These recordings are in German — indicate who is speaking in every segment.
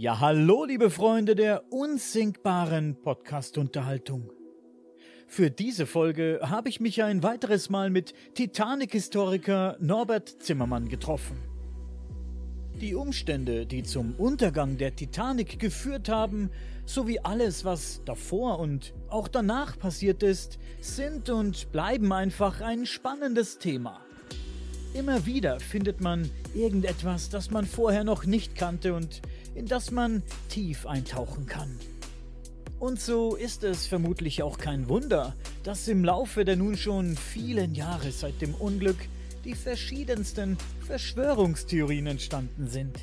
Speaker 1: Ja, hallo, liebe Freunde der unsinkbaren Podcast-Unterhaltung. Für diese Folge habe ich mich ein weiteres Mal mit Titanic-Historiker Norbert Zimmermann getroffen. Die Umstände, die zum Untergang der Titanic geführt haben, sowie alles, was davor und auch danach passiert ist, sind und bleiben einfach ein spannendes Thema. Immer wieder findet man irgendetwas, das man vorher noch nicht kannte und in das man tief eintauchen kann. Und so ist es vermutlich auch kein Wunder, dass im Laufe der nun schon vielen Jahre seit dem Unglück die verschiedensten Verschwörungstheorien entstanden sind.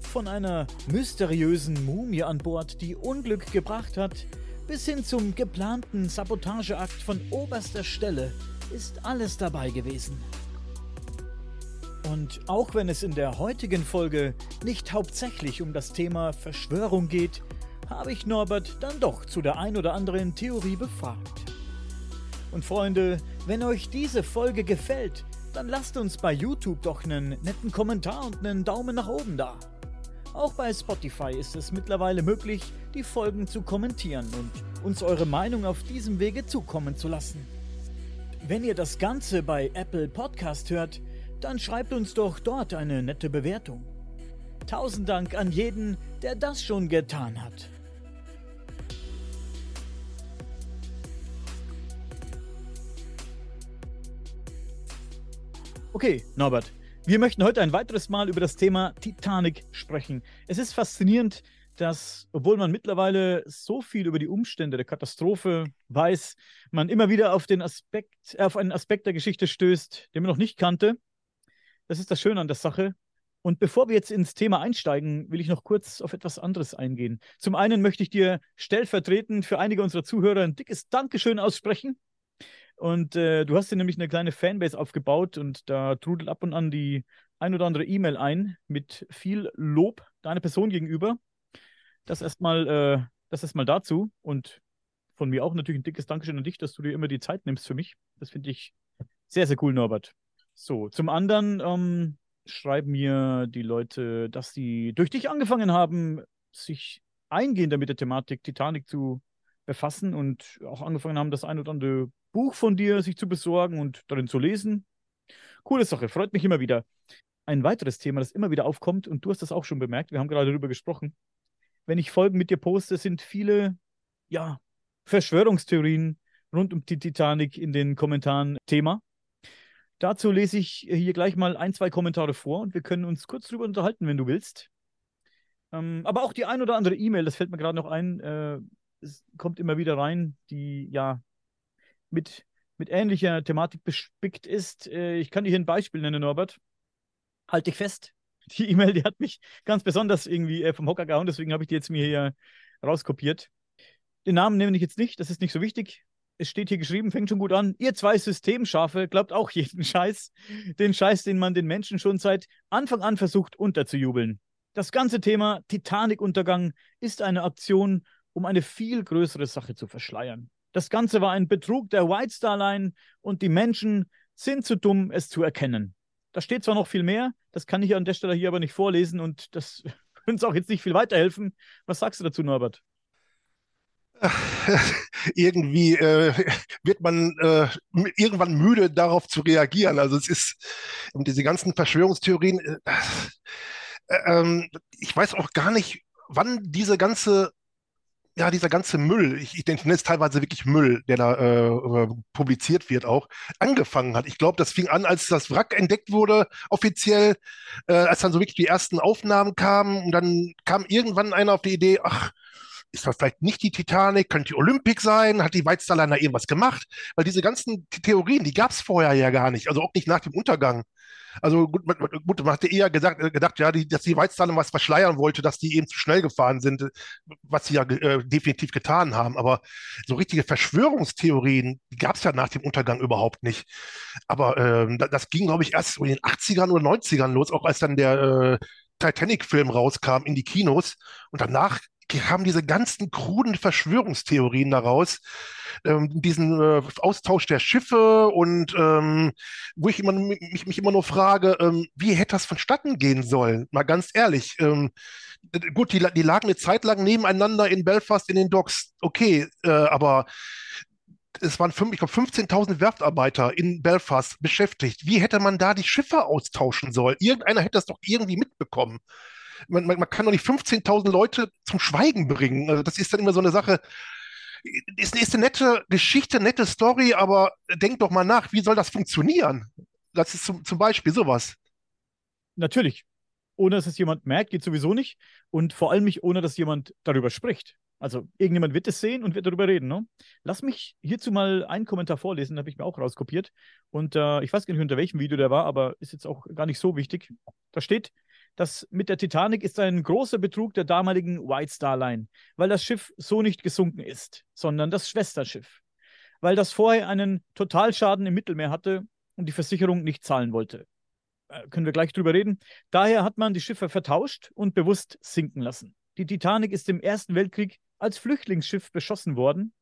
Speaker 1: Von einer mysteriösen Mumie an Bord, die Unglück gebracht hat, bis hin zum geplanten Sabotageakt von oberster Stelle ist alles dabei gewesen. Und auch wenn es in der heutigen Folge nicht hauptsächlich um das Thema Verschwörung geht, habe ich Norbert dann doch zu der ein oder anderen Theorie befragt. Und Freunde, wenn euch diese Folge gefällt, dann lasst uns bei YouTube doch einen netten Kommentar und einen Daumen nach oben da. Auch bei Spotify ist es mittlerweile möglich, die Folgen zu kommentieren und uns eure Meinung auf diesem Wege zukommen zu lassen. Wenn ihr das Ganze bei Apple Podcast hört, dann schreibt uns doch dort eine nette Bewertung. Tausend Dank an jeden, der das schon getan hat. Okay, Norbert, wir möchten heute ein weiteres Mal über das Thema Titanic sprechen. Es ist faszinierend, dass, obwohl man mittlerweile so viel über die Umstände der Katastrophe weiß, man immer wieder auf, den Aspekt, auf einen Aspekt der Geschichte stößt, den man noch nicht kannte. Das ist das Schöne an der Sache. Und bevor wir jetzt ins Thema einsteigen, will ich noch kurz auf etwas anderes eingehen. Zum einen möchte ich dir stellvertretend für einige unserer Zuhörer ein dickes Dankeschön aussprechen. Und äh, du hast dir nämlich eine kleine Fanbase aufgebaut und da trudelt ab und an die ein oder andere E-Mail ein mit viel Lob deiner Person gegenüber. Das erstmal, äh, das erstmal dazu und von mir auch natürlich ein dickes Dankeschön an dich, dass du dir immer die Zeit nimmst für mich. Das finde ich sehr, sehr cool, Norbert. So, zum anderen ähm, schreiben mir die Leute, dass sie durch dich angefangen haben, sich eingehender mit der Thematik Titanic zu befassen und auch angefangen haben, das ein oder andere Buch von dir sich zu besorgen und darin zu lesen. Coole Sache, freut mich immer wieder. Ein weiteres Thema, das immer wieder aufkommt, und du hast das auch schon bemerkt, wir haben gerade darüber gesprochen. Wenn ich Folgen mit dir poste, sind viele, ja, Verschwörungstheorien rund um die Titanic in den Kommentaren Thema. Dazu lese ich hier gleich mal ein, zwei Kommentare vor und wir können uns kurz drüber unterhalten, wenn du willst. Ähm, aber auch die ein oder andere E-Mail, das fällt mir gerade noch ein, äh, es kommt immer wieder rein, die ja mit, mit ähnlicher Thematik bespickt ist. Äh, ich kann dir hier ein Beispiel nennen, Norbert. Halt dich fest. Die E-Mail, die hat mich ganz besonders irgendwie äh, vom Hocker gehauen, deswegen habe ich die jetzt mir hier rauskopiert. Den Namen nehme ich jetzt nicht, das ist nicht so wichtig es steht hier geschrieben, fängt schon gut an. Ihr zwei Systemschafe glaubt auch jeden Scheiß. Den Scheiß, den man den Menschen schon seit Anfang an versucht unterzujubeln. Das ganze Thema Titanic-Untergang ist eine Aktion, um eine viel größere Sache zu verschleiern. Das Ganze war ein Betrug der White Star Line und die Menschen sind zu dumm, es zu erkennen. Da steht zwar noch viel mehr, das kann ich an der Stelle hier aber nicht vorlesen und das wird uns auch jetzt nicht viel weiterhelfen. Was sagst du dazu, Norbert?
Speaker 2: irgendwie äh, wird man äh, irgendwann müde, darauf zu reagieren. Also es ist diese ganzen Verschwörungstheorien. Äh, äh, ähm, ich weiß auch gar nicht, wann diese ganze ja, dieser ganze Müll, ich, ich denke, es teilweise wirklich Müll, der da äh, äh, publiziert wird, auch angefangen hat. Ich glaube, das fing an, als das Wrack entdeckt wurde, offiziell, äh, als dann so wirklich die ersten Aufnahmen kamen. Und dann kam irgendwann einer auf die Idee, ach, ist das vielleicht nicht die Titanic, könnte die Olympic sein, hat die da irgendwas gemacht? Weil diese ganzen Theorien, die gab es vorher ja gar nicht, also auch nicht nach dem Untergang. Also gut, man, gut, man hatte eher gesagt, äh, gedacht, ja, die, dass die Line was verschleiern wollte, dass die eben zu schnell gefahren sind, was sie ja äh, definitiv getan haben. Aber so richtige Verschwörungstheorien, die gab es ja nach dem Untergang überhaupt nicht. Aber ähm, das ging, glaube ich, erst in den 80ern oder 90ern los, auch als dann der äh, Titanic-Film rauskam in die Kinos. Und danach haben diese ganzen kruden Verschwörungstheorien daraus, ähm, diesen äh, Austausch der Schiffe und ähm, wo ich immer, mich, mich immer nur frage, ähm, wie hätte das vonstatten gehen sollen? Mal ganz ehrlich. Ähm, gut, die, die lagen eine Zeit lang nebeneinander in Belfast in den Docks, okay, äh, aber es waren fünf, ich glaube 15.000 Werftarbeiter in Belfast beschäftigt. Wie hätte man da die Schiffe austauschen sollen? Irgendeiner hätte das doch irgendwie mitbekommen. Man, man, man kann doch nicht 15.000 Leute zum Schweigen bringen. Also das ist dann immer so eine Sache. Ist, ist eine nette Geschichte, nette Story, aber denk doch mal nach, wie soll das funktionieren? Das ist zum, zum Beispiel sowas.
Speaker 1: Natürlich. Ohne dass es jemand merkt, geht sowieso nicht. Und vor allem nicht, ohne dass jemand darüber spricht. Also irgendjemand wird es sehen und wird darüber reden. Ne? Lass mich hierzu mal einen Kommentar vorlesen, habe ich mir auch rauskopiert. Und äh, ich weiß gar nicht, unter welchem Video der war, aber ist jetzt auch gar nicht so wichtig. Da steht, das mit der Titanic ist ein großer Betrug der damaligen White Star Line, weil das Schiff so nicht gesunken ist, sondern das Schwesterschiff. Weil das vorher einen Totalschaden im Mittelmeer hatte und die Versicherung nicht zahlen wollte. Äh, können wir gleich drüber reden. Daher hat man die Schiffe vertauscht und bewusst sinken lassen. Die Titanic ist im Ersten Weltkrieg als Flüchtlingsschiff beschossen worden,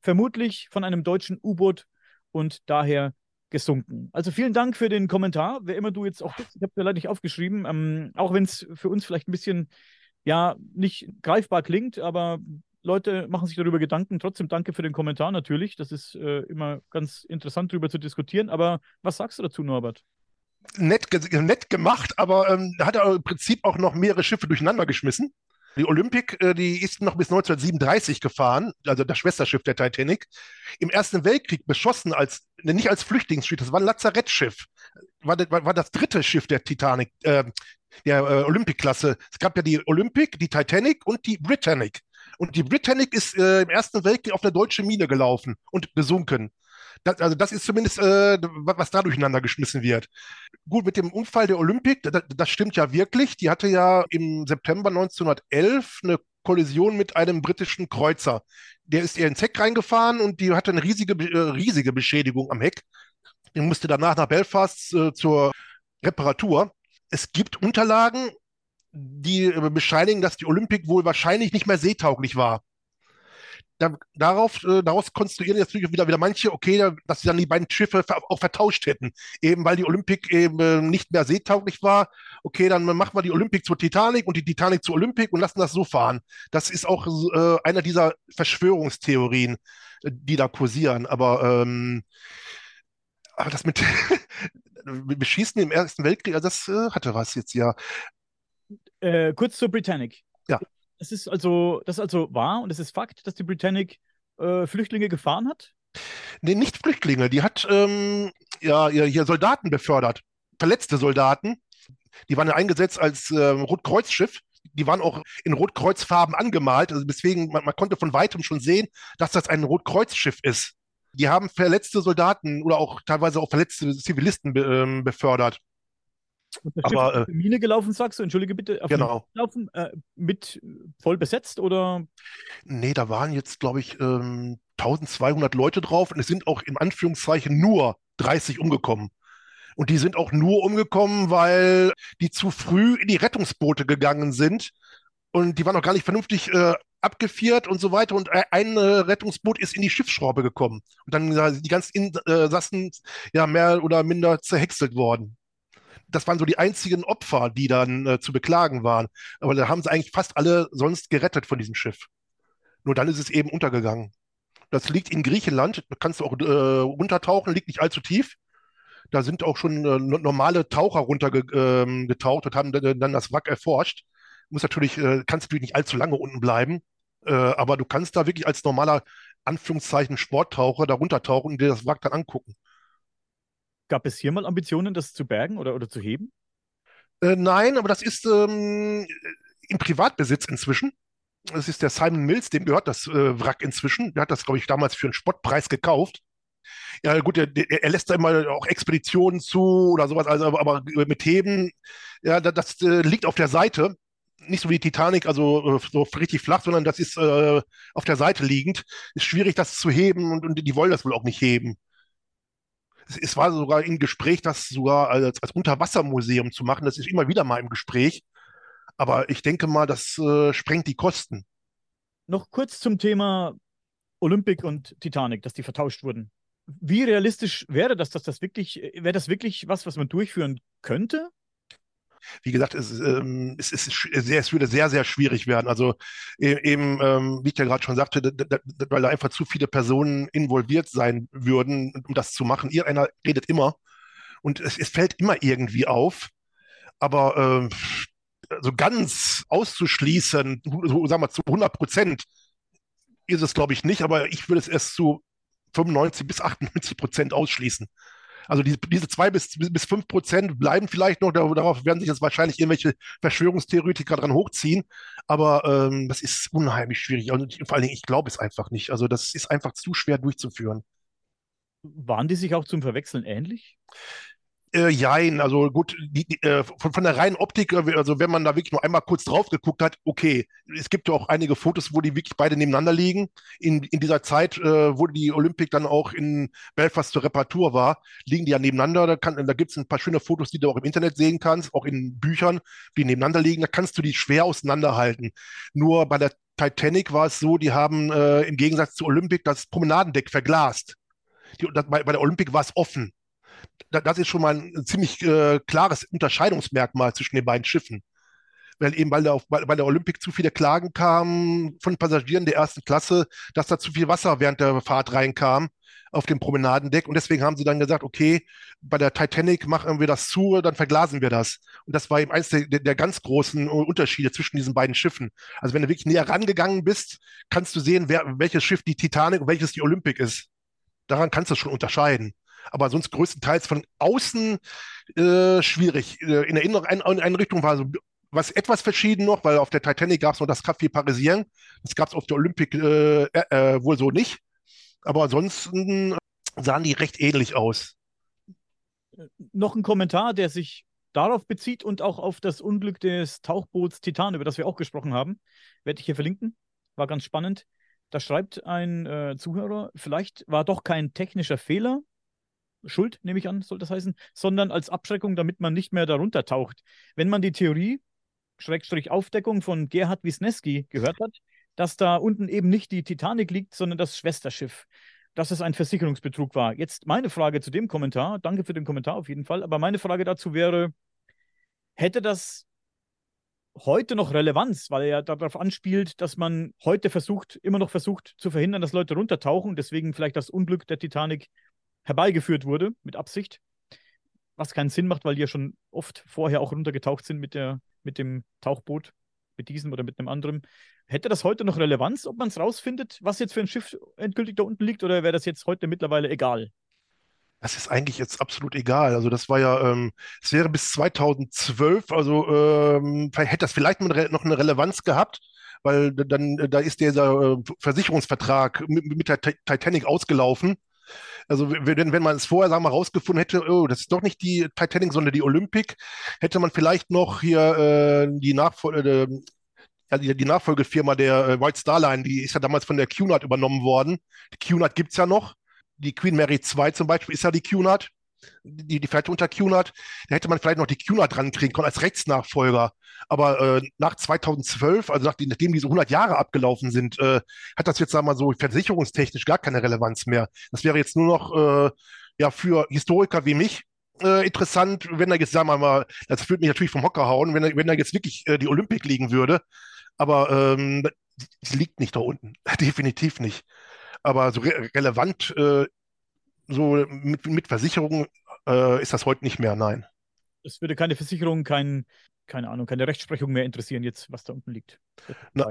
Speaker 1: vermutlich von einem deutschen U-Boot und daher gesunken. Also vielen Dank für den Kommentar, wer immer du jetzt auch bist. Ich habe dir leider nicht aufgeschrieben, ähm, auch wenn es für uns vielleicht ein bisschen ja nicht greifbar klingt, aber Leute machen sich darüber Gedanken. Trotzdem danke für den Kommentar natürlich. Das ist äh, immer ganz interessant, darüber zu diskutieren. Aber was sagst du dazu, Norbert?
Speaker 2: Nett, nett gemacht, aber ähm, hat er im Prinzip auch noch mehrere Schiffe durcheinander geschmissen. Die Olympic, äh, die ist noch bis 1937 gefahren, also das Schwesterschiff der Titanic. Im Ersten Weltkrieg beschossen als, ne, nicht als Flüchtlingsschiff, das war ein Lazarettschiff. War, war, das dritte Schiff der Titanic, äh, der äh, Olympic-Klasse. Es gab ja die Olympic, die Titanic und die Britannic. Und die Britannic ist äh, im Ersten Weltkrieg auf eine deutsche Mine gelaufen und gesunken. Das, also das ist zumindest, äh, was da durcheinander geschmissen wird. Gut, mit dem Unfall der Olympic, das, das stimmt ja wirklich. Die hatte ja im September 1911 eine Kollision mit einem britischen Kreuzer. Der ist ihr ins Heck reingefahren und die hatte eine riesige, äh, riesige Beschädigung am Heck. Die musste danach nach Belfast äh, zur Reparatur. Es gibt Unterlagen, die äh, bescheinigen, dass die Olympic wohl wahrscheinlich nicht mehr seetauglich war da, darauf, äh, daraus konstruieren jetzt wieder, wieder manche, okay, dass sie dann die beiden Schiffe auch vertauscht hätten. Eben weil die Olympic eben äh, nicht mehr seetauglich war. Okay, dann machen wir die Olympic zur Titanic und die Titanic zur Olympic und lassen das so fahren. Das ist auch äh, einer dieser Verschwörungstheorien, äh, die da kursieren. Aber, ähm, aber das mit Beschießen im Ersten Weltkrieg, also das äh, hatte was jetzt ja.
Speaker 1: Äh, kurz zur Britannic.
Speaker 2: Ja.
Speaker 1: Das ist also, das ist also wahr und es ist Fakt, dass die Britannic äh, Flüchtlinge gefahren hat?
Speaker 2: Nee, nicht Flüchtlinge. Die hat ähm, ja, hier Soldaten befördert, verletzte Soldaten. Die waren ja eingesetzt als äh, Rotkreuzschiff. Die waren auch in Rotkreuzfarben angemalt. Also deswegen, man, man konnte von weitem schon sehen, dass das ein Rotkreuzschiff ist. Die haben verletzte Soldaten oder auch teilweise auch verletzte Zivilisten be, ähm, befördert.
Speaker 1: Aber, die Mine gelaufen, sagst du? Entschuldige bitte.
Speaker 2: genau.
Speaker 1: Laufen, äh, mit voll besetzt oder?
Speaker 2: Nee, da waren jetzt, glaube ich, ähm, 1200 Leute drauf und es sind auch in Anführungszeichen nur 30 umgekommen. Und die sind auch nur umgekommen, weil die zu früh in die Rettungsboote gegangen sind und die waren noch gar nicht vernünftig äh, abgefiert und so weiter. Und ein äh, Rettungsboot ist in die Schiffsschraube gekommen. Und dann sind die ganzen Insassen ja mehr oder minder zerhäckselt worden das waren so die einzigen Opfer, die dann äh, zu beklagen waren. Aber da haben sie eigentlich fast alle sonst gerettet von diesem Schiff. Nur dann ist es eben untergegangen. Das liegt in Griechenland, da kannst du auch äh, runtertauchen, liegt nicht allzu tief. Da sind auch schon äh, normale Taucher runtergetaucht ähm, und haben dann das Wrack erforscht. Muss natürlich, äh, kannst natürlich nicht allzu lange unten bleiben, äh, aber du kannst da wirklich als normaler Anführungszeichen Sporttaucher da runtertauchen und dir das Wrack dann angucken.
Speaker 1: Gab es hier mal Ambitionen, das zu bergen oder, oder zu heben?
Speaker 2: Äh, nein, aber das ist ähm, im Privatbesitz inzwischen. Das ist der Simon Mills, dem gehört das äh, Wrack inzwischen. Der hat das, glaube ich, damals für einen Spottpreis gekauft. Ja, gut, er, er, lässt da immer auch Expeditionen zu oder sowas, also, aber, aber mit Heben, ja, das, das äh, liegt auf der Seite. Nicht so wie die Titanic, also äh, so richtig flach, sondern das ist äh, auf der Seite liegend. Ist schwierig, das zu heben und, und die wollen das wohl auch nicht heben es war sogar im Gespräch, das sogar als, als Unterwassermuseum zu machen. Das ist immer wieder mal im Gespräch. Aber ich denke mal, das äh, sprengt die Kosten.
Speaker 1: noch kurz zum Thema Olympic und Titanic, dass die vertauscht wurden. Wie realistisch wäre das, dass das wirklich, wäre das wirklich was, was man durchführen könnte?
Speaker 2: Wie gesagt, es, ähm, es, ist sehr, es würde sehr, sehr schwierig werden. Also e, eben, ähm, wie ich ja gerade schon sagte, weil da einfach zu viele Personen involviert sein würden, um das zu machen. Ihr einer redet immer und es, es fällt immer irgendwie auf. Aber äh, so ganz auszuschließen, so sagen wir zu 100 Prozent, ist es, glaube ich, nicht, aber ich würde es erst zu 95 bis 98 Prozent ausschließen. Also diese, diese zwei bis, bis fünf Prozent bleiben vielleicht noch, darauf werden sich jetzt wahrscheinlich irgendwelche Verschwörungstheoretiker dran hochziehen, aber ähm, das ist unheimlich schwierig. Und vor allen Dingen, ich glaube es einfach nicht. Also das ist einfach zu schwer durchzuführen.
Speaker 1: Waren die sich auch zum Verwechseln ähnlich?
Speaker 2: Äh, jein, also gut, die, die, äh, von, von der reinen Optik, äh, also wenn man da wirklich nur einmal kurz drauf geguckt hat, okay, es gibt ja auch einige Fotos, wo die wirklich beide nebeneinander liegen. In, in dieser Zeit, äh, wo die Olympik dann auch in Belfast zur Reparatur war, liegen die ja nebeneinander. Da, kann, da gibt es ein paar schöne Fotos, die du auch im Internet sehen kannst, auch in Büchern, die nebeneinander liegen. Da kannst du die schwer auseinanderhalten. Nur bei der Titanic war es so, die haben äh, im Gegensatz zur Olympik das Promenadendeck verglast. Die, das, bei, bei der Olympik war es offen das ist schon mal ein ziemlich äh, klares Unterscheidungsmerkmal zwischen den beiden Schiffen. Weil eben bei der, bei der Olympik zu viele Klagen kamen von Passagieren der ersten Klasse, dass da zu viel Wasser während der Fahrt reinkam auf dem Promenadendeck. Und deswegen haben sie dann gesagt, okay, bei der Titanic machen wir das zu, dann verglasen wir das. Und das war eben eines der, der ganz großen Unterschiede zwischen diesen beiden Schiffen. Also wenn du wirklich näher rangegangen bist, kannst du sehen, wer, welches Schiff die Titanic und welches die Olympik ist. Daran kannst du schon unterscheiden aber sonst größtenteils von außen äh, schwierig. Äh, in der inneren Einrichtung war so was etwas verschieden noch, weil auf der Titanic gab es noch das Café Parisien. Das gab es auf der Olympic äh, äh, äh, wohl so nicht. Aber ansonsten sahen die recht ähnlich aus.
Speaker 1: Noch ein Kommentar, der sich darauf bezieht und auch auf das Unglück des Tauchboots Titan, über das wir auch gesprochen haben. Werde ich hier verlinken. War ganz spannend. Da schreibt ein äh, Zuhörer, vielleicht war doch kein technischer Fehler, Schuld, nehme ich an, soll das heißen, sondern als Abschreckung, damit man nicht mehr darunter taucht. Wenn man die Theorie, Schrägstrich Aufdeckung von Gerhard Wisniewski gehört hat, dass da unten eben nicht die Titanic liegt, sondern das Schwesterschiff, dass es ein Versicherungsbetrug war. Jetzt meine Frage zu dem Kommentar, danke für den Kommentar auf jeden Fall, aber meine Frage dazu wäre, hätte das heute noch Relevanz, weil er ja darauf anspielt, dass man heute versucht, immer noch versucht zu verhindern, dass Leute runtertauchen, deswegen vielleicht das Unglück der Titanic herbeigeführt wurde, mit Absicht. Was keinen Sinn macht, weil die ja schon oft vorher auch runtergetaucht sind mit, der, mit dem Tauchboot, mit diesem oder mit einem anderen. Hätte das heute noch Relevanz, ob man es rausfindet, was jetzt für ein Schiff endgültig da unten liegt, oder wäre das jetzt heute mittlerweile egal?
Speaker 2: Das ist eigentlich jetzt absolut egal. Also das war ja, ähm, es wäre bis 2012, also ähm, hätte das vielleicht noch eine Relevanz gehabt, weil dann da ist dieser äh, Versicherungsvertrag mit, mit der Titanic ausgelaufen also wenn, wenn man es vorher, sagen wir mal, rausgefunden hätte, oh, das ist doch nicht die Titanic, sondern die Olympic, hätte man vielleicht noch hier äh, die Nachfolge, äh, die, Nachfolgefirma der äh, White Star Line, die ist ja damals von der QNAT übernommen worden. Die QNAT gibt es ja noch. Die Queen Mary II zum Beispiel ist ja die QNAT die, die vielleicht unter QNAT, da hätte man vielleicht noch die QNAT dran kriegen können als Rechtsnachfolger. Aber äh, nach 2012, also nachdem, nachdem diese 100 Jahre abgelaufen sind, äh, hat das jetzt, sagen wir mal so, versicherungstechnisch gar keine Relevanz mehr. Das wäre jetzt nur noch äh, ja, für Historiker wie mich äh, interessant, wenn da jetzt, sagen wir mal, das würde mich natürlich vom Hocker hauen, wenn, wenn da jetzt wirklich äh, die Olympik liegen würde. Aber ähm, sie liegt nicht da unten. Definitiv nicht. Aber so re relevant äh, so mit, mit Versicherung äh, ist das heute nicht mehr, nein.
Speaker 1: Es würde keine Versicherung, kein, keine Ahnung, keine Rechtsprechung mehr interessieren, jetzt, was da unten liegt.
Speaker 2: Na,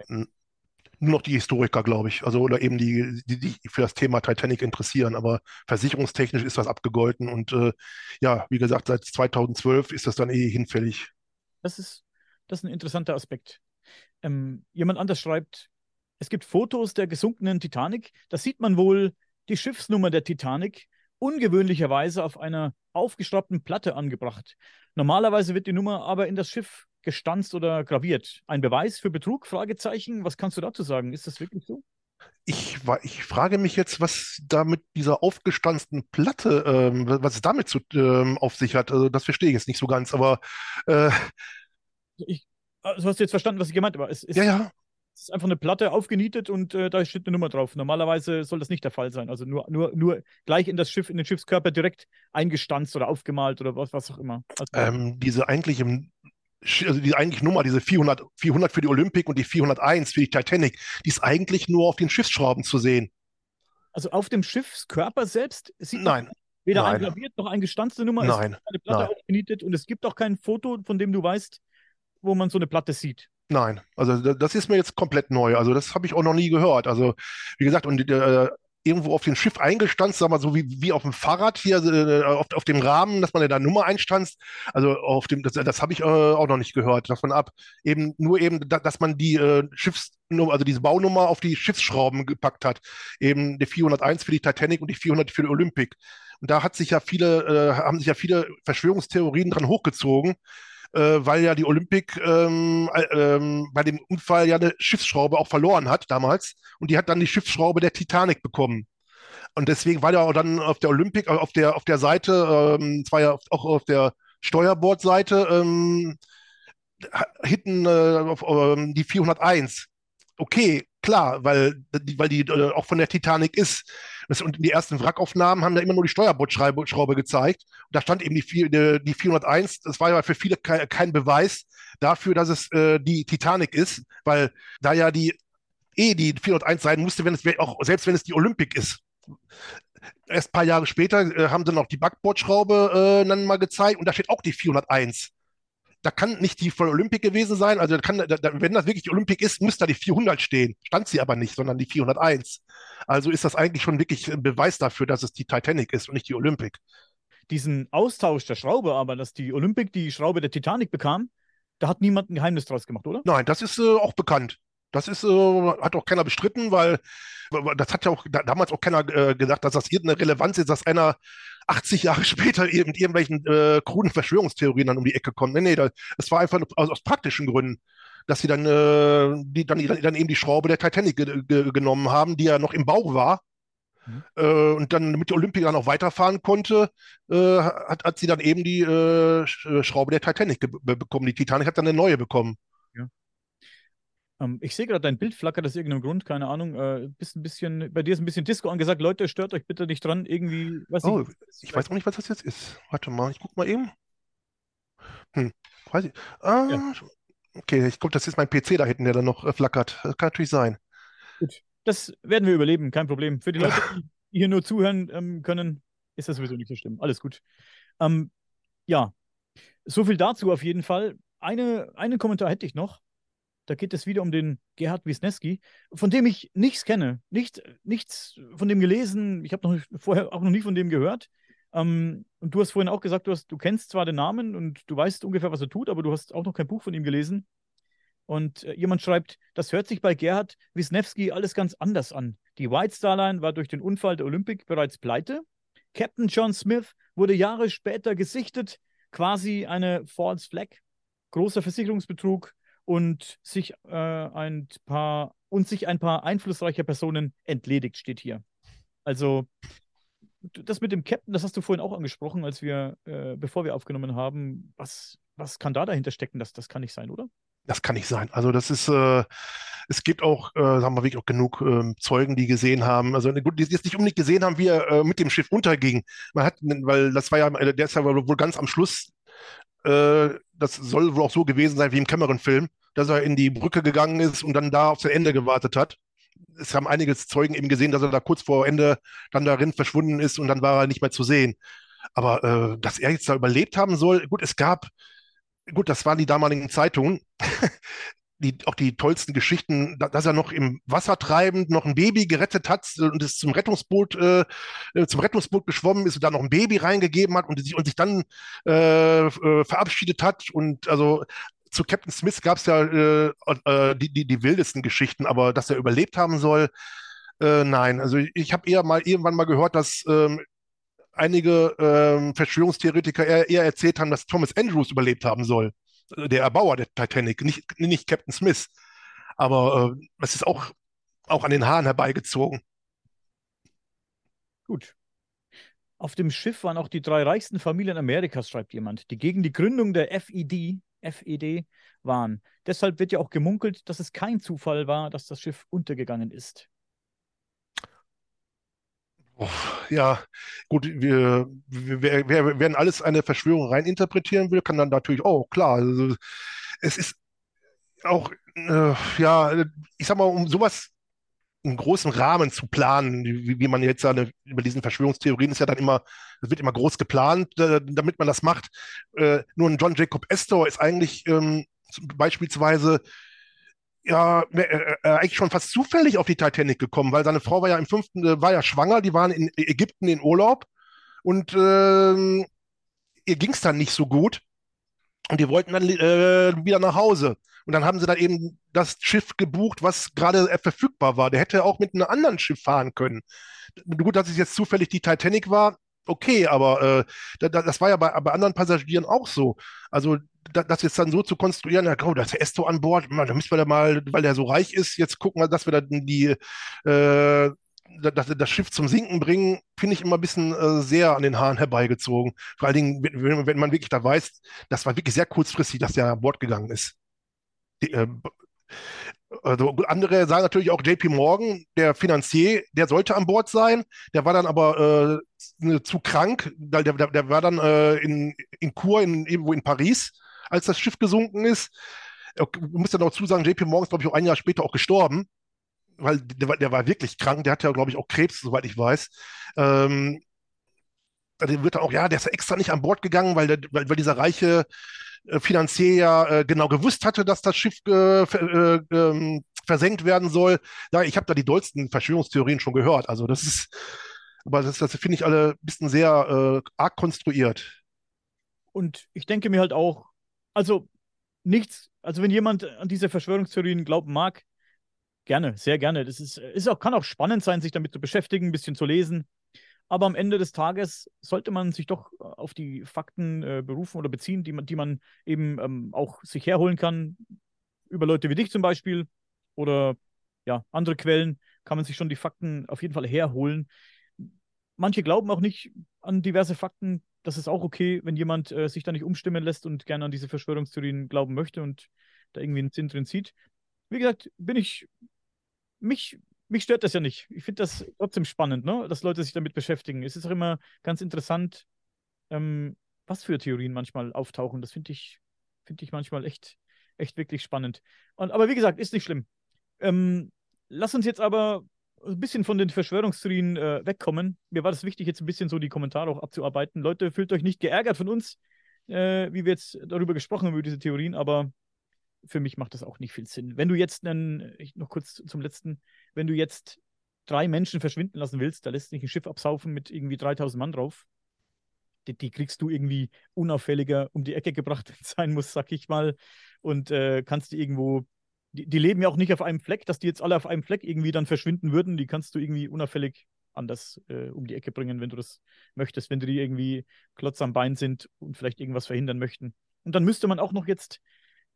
Speaker 2: nur noch die Historiker, glaube ich, also oder eben die, die sich für das Thema Titanic interessieren, aber versicherungstechnisch ist das abgegolten und äh, ja, wie gesagt, seit 2012 ist das dann eh hinfällig.
Speaker 1: Das ist, das ist ein interessanter Aspekt. Ähm, jemand anders schreibt, es gibt Fotos der gesunkenen Titanic, da sieht man wohl die Schiffsnummer der Titanic ungewöhnlicherweise auf einer aufgeschraubten Platte angebracht. Normalerweise wird die Nummer aber in das Schiff gestanzt oder graviert. Ein Beweis für Betrug? Fragezeichen. Was kannst du dazu sagen? Ist das wirklich so?
Speaker 2: Ich, ich frage mich jetzt, was da mit dieser aufgestanzten Platte, ähm, was es damit zu, ähm, auf sich hat. Also das verstehe ich jetzt nicht so ganz, aber äh,
Speaker 1: ich, also hast du jetzt verstanden, was ich gemeint habe?
Speaker 2: Es, es, ja, ja
Speaker 1: Es ist einfach eine Platte aufgenietet und äh, da steht eine Nummer drauf. Normalerweise soll das nicht der Fall sein. Also nur, nur, nur gleich in das Schiff, in den Schiffskörper direkt eingestanzt oder aufgemalt oder was, was auch immer.
Speaker 2: Also, ähm, diese eigentliche also die eigentliche Nummer, diese 400, 400 für die Olympic und die 401 für die Titanic, die ist eigentlich nur auf den Schiffsschrauben zu sehen.
Speaker 1: Also auf dem Schiffskörper selbst
Speaker 2: sieht Nein.
Speaker 1: weder
Speaker 2: Nein.
Speaker 1: eingraviert noch eingestanzte Nummer.
Speaker 2: Nein.
Speaker 1: Es gibt eine Platte
Speaker 2: Nein.
Speaker 1: aufgenietet und es gibt auch kein Foto, von dem du weißt, wo man so eine Platte sieht.
Speaker 2: Nein, also das ist mir jetzt komplett neu. Also das habe ich auch noch nie gehört. Also wie gesagt, und äh, irgendwo auf dem Schiff eingestanzt, sagen wir so wie, wie auf dem Fahrrad hier äh, auf, auf dem Rahmen, dass man da Nummer einstanzt. Also auf dem, das, das habe ich äh, auch noch nicht gehört, davon ab. Eben nur eben, da, dass man die äh, Schiffsnummer, also diese Baunummer auf die Schiffsschrauben gepackt hat. Eben die 401 für die Titanic und die 400 für die Olympic. Und da hat sich ja viele, äh, haben sich ja viele Verschwörungstheorien dran hochgezogen äh, weil ja die Olympic ähm, äh, ähm, bei dem Unfall ja eine Schiffsschraube auch verloren hat damals und die hat dann die Schiffsschraube der Titanic bekommen. Und deswegen war ja auch dann auf der Olympic, äh, auf der, auf der Seite, ähm, zwar ja auch auf der Steuerbordseite, ähm, hinten äh, auf, ähm, die 401. Okay, klar, weil, weil die äh, auch von der Titanic ist. Und die ersten Wrackaufnahmen haben ja immer nur die Steuerbordschraube gezeigt. Und da stand eben die, die, die 401. Das war ja für viele kein, kein Beweis dafür, dass es äh, die Titanic ist, weil da ja die eh die 401 sein musste, wenn es auch selbst wenn es die Olympic ist. Erst ein paar Jahre später äh, haben sie noch die Backbordschraube äh, dann mal gezeigt und da steht auch die 401 da kann nicht die von Olympic gewesen sein. Also kann, da, wenn das wirklich die Olympic ist, müsste da die 400 stehen. Stand sie aber nicht, sondern die 401. Also ist das eigentlich schon wirklich ein Beweis dafür, dass es die Titanic ist und nicht die Olympic.
Speaker 1: Diesen Austausch der Schraube aber, dass die Olympic die Schraube der Titanic bekam, da hat niemand ein Geheimnis draus gemacht, oder?
Speaker 2: Nein, das ist äh, auch bekannt. Das ist, äh, hat auch keiner bestritten, weil das hat ja auch da, damals auch keiner äh, gedacht, dass das irgendeine Relevanz ist, dass einer 80 Jahre später mit irgendwelchen äh, kruden Verschwörungstheorien dann um die Ecke kommt. Nee, nee, das, das war einfach aus, aus praktischen Gründen, dass sie dann, äh, die, dann, dann eben die Schraube der Titanic ge ge genommen haben, die ja noch im Bau war. Mhm. Äh, und dann, damit die Olympia dann auch weiterfahren konnte, äh, hat, hat sie dann eben die äh, Schraube der Titanic bekommen. Die Titanic hat dann eine neue bekommen.
Speaker 1: Ähm, ich sehe gerade, dein Bild flackert aus irgendeinem Grund, keine Ahnung. Äh, bist ein bisschen, bei dir ist ein bisschen Disco angesagt. Leute, stört euch bitte nicht dran. Irgendwie,
Speaker 2: was oh, ich, ich weiß auch nicht, was das jetzt ist. Warte mal, ich guck mal eben. Hm, weiß ich. Ah, ja. Okay, ich glaube, das ist mein PC da hinten, der da noch äh, flackert. Das kann natürlich sein.
Speaker 1: Gut, das werden wir überleben, kein Problem. Für die Leute, die hier nur zuhören ähm, können, ist das sowieso nicht so schlimm. Alles gut. Ähm, ja, so viel dazu auf jeden Fall. Eine, einen Kommentar hätte ich noch. Da geht es wieder um den Gerhard Wisniewski, von dem ich nichts kenne. Nicht, nichts von dem gelesen. Ich habe vorher auch noch nie von dem gehört. Ähm, und du hast vorhin auch gesagt, du, hast, du kennst zwar den Namen und du weißt ungefähr, was er tut, aber du hast auch noch kein Buch von ihm gelesen. Und äh, jemand schreibt, das hört sich bei Gerhard Wisniewski alles ganz anders an. Die White Star Line war durch den Unfall der Olympic bereits pleite. Captain John Smith wurde Jahre später gesichtet, quasi eine False Flag. Großer Versicherungsbetrug, und sich äh, ein paar und sich ein paar einflussreiche Personen entledigt, steht hier. Also das mit dem Captain, das hast du vorhin auch angesprochen, als wir, äh, bevor wir aufgenommen haben. Was, was kann da dahinter stecken? Das, das kann nicht sein, oder?
Speaker 2: Das kann nicht sein. Also das ist, äh, es gibt auch, äh, sagen wir wirklich auch genug äh, Zeugen, die gesehen haben, also gut, die jetzt nicht unbedingt gesehen haben, wie er äh, mit dem Schiff unterging. Man hat, weil das war ja, der ist ja wohl ganz am Schluss, äh, das soll wohl auch so gewesen sein wie im Cameron-Film, dass er in die Brücke gegangen ist und dann da auf sein Ende gewartet hat. Es haben einige Zeugen eben gesehen, dass er da kurz vor Ende dann darin verschwunden ist und dann war er nicht mehr zu sehen. Aber äh, dass er jetzt da überlebt haben soll, gut, es gab, gut, das waren die damaligen Zeitungen, die, auch die tollsten Geschichten, dass er noch im Wasser treibend noch ein Baby gerettet hat und es zum Rettungsboot, äh, äh, zum Rettungsboot geschwommen ist und da noch ein Baby reingegeben hat und, und sich dann äh, äh, verabschiedet hat. Und also zu Captain Smith gab es ja äh, äh, die, die, die wildesten Geschichten, aber dass er überlebt haben soll, äh, nein. Also ich, habe eher mal irgendwann mal gehört, dass ähm, einige ähm, Verschwörungstheoretiker eher, eher, erzählt haben, dass Thomas Andrews überlebt haben soll, äh, der Erbauer der Titanic, nicht, nicht Captain Smith. Aber äh, das ist auch, auch an den Haaren herbeigezogen.
Speaker 1: Gut. Auf dem Schiff waren auch die drei reichsten Familien Amerikas, schreibt jemand, die gegen die Gründung der FED FED waren. Deshalb wird ja auch gemunkelt, dass es kein Zufall war, dass das Schiff untergegangen ist.
Speaker 2: Ja, gut, wir, wir, wir werden alles eine Verschwörung reininterpretieren will, kann dann natürlich, oh klar, also, es ist auch, äh, ja, ich sag mal, um sowas einen großen Rahmen zu planen, wie, wie man jetzt eine, über diesen Verschwörungstheorien ist ja dann immer, es wird immer groß geplant, äh, damit man das macht. Äh, nur ein John Jacob Astor ist eigentlich ähm, beispielsweise ja äh, äh, äh, eigentlich schon fast zufällig auf die Titanic gekommen, weil seine Frau war ja im fünften, äh, war ja schwanger, die waren in Ägypten in Urlaub und ähm, ihr ging es dann nicht so gut und die wollten dann wieder nach Hause. Und dann haben sie dann eben das Schiff gebucht, was gerade verfügbar war. Der hätte auch mit einem anderen Schiff fahren können. Gut, dass es jetzt zufällig die Titanic war, okay, aber äh, das war ja bei, bei, anderen Passagieren auch so. Also das jetzt dann so zu konstruieren, ja, oh, da ist der Esto an Bord, da müssen wir da mal, weil der so reich ist, jetzt gucken wir, dass wir dann die äh, das, das, Schiff zum Sinken bringen, finde ich immer ein bisschen äh, sehr an den Haaren herbeigezogen. Vor allen Dingen, wenn, wenn, man wirklich da weiß, das war wirklich sehr kurzfristig, dass der an Bord gegangen ist. Äh, also andere sagen natürlich auch JP Morgan, der Finanzier, der sollte an Bord sein. Der war dann aber äh, zu krank. Der, der, der war dann äh, in, in Kur, in, irgendwo in Paris, als das Schiff gesunken ist. Ich muss dann auch zusagen, JP Morgan ist, glaube ich, auch ein Jahr später auch gestorben, weil der, der war wirklich krank. Der hatte ja, glaube ich, auch Krebs, soweit ich weiß. Ähm, der wird dann auch, ja, der ist extra nicht an Bord gegangen, weil, der, weil, weil dieser reiche äh, Finanzier ja äh, genau gewusst hatte, dass das Schiff äh, ähm, versenkt werden soll. Ja, ich habe da die dollsten Verschwörungstheorien schon gehört. Also das ist, aber das, das finde ich alle ein bisschen sehr äh, arg konstruiert.
Speaker 1: Und ich denke mir halt auch, also nichts, also wenn jemand an diese Verschwörungstheorien glauben mag, gerne, sehr gerne. Das ist, ist auch, kann auch spannend sein, sich damit zu beschäftigen, ein bisschen zu lesen. Aber am Ende des Tages sollte man sich doch äh, auf die Fakten äh, berufen oder beziehen, die man, die man eben ähm, auch sich herholen kann. Über Leute wie dich zum Beispiel oder ja, andere Quellen kann man sich schon die Fakten auf jeden Fall herholen. Manche glauben auch nicht an diverse Fakten. Das ist auch okay, wenn jemand äh, sich da nicht umstimmen lässt und gerne an diese Verschwörungstheorien glauben möchte und da irgendwie einen Sinn drin sieht. Wie gesagt, bin ich, mich mich stört das ja nicht. Ich finde das trotzdem spannend, ne? dass Leute sich damit beschäftigen. Es ist auch immer ganz interessant, ähm, was für Theorien manchmal auftauchen. Das finde ich, find ich manchmal echt, echt wirklich spannend. Und, aber wie gesagt, ist nicht schlimm. Ähm, lass uns jetzt aber ein bisschen von den Verschwörungstheorien äh, wegkommen. Mir war das wichtig, jetzt ein bisschen so die Kommentare auch abzuarbeiten. Leute, fühlt euch nicht geärgert von uns, äh, wie wir jetzt darüber gesprochen haben, über diese Theorien, aber für mich macht das auch nicht viel Sinn. Wenn du jetzt einen, noch kurz zum letzten, wenn du jetzt drei Menschen verschwinden lassen willst, da lässt sich ein Schiff absaufen mit irgendwie 3000 Mann drauf. Die, die, kriegst du irgendwie unauffälliger um die Ecke gebracht sein muss, sag ich mal. Und äh, kannst du irgendwo, die, die, leben ja auch nicht auf einem Fleck, dass die jetzt alle auf einem Fleck irgendwie dann verschwinden würden. Die kannst du irgendwie unauffällig anders äh, um die Ecke bringen, wenn du das möchtest, wenn die irgendwie klotz am Bein sind und vielleicht irgendwas verhindern möchten. Und dann müsste man auch noch jetzt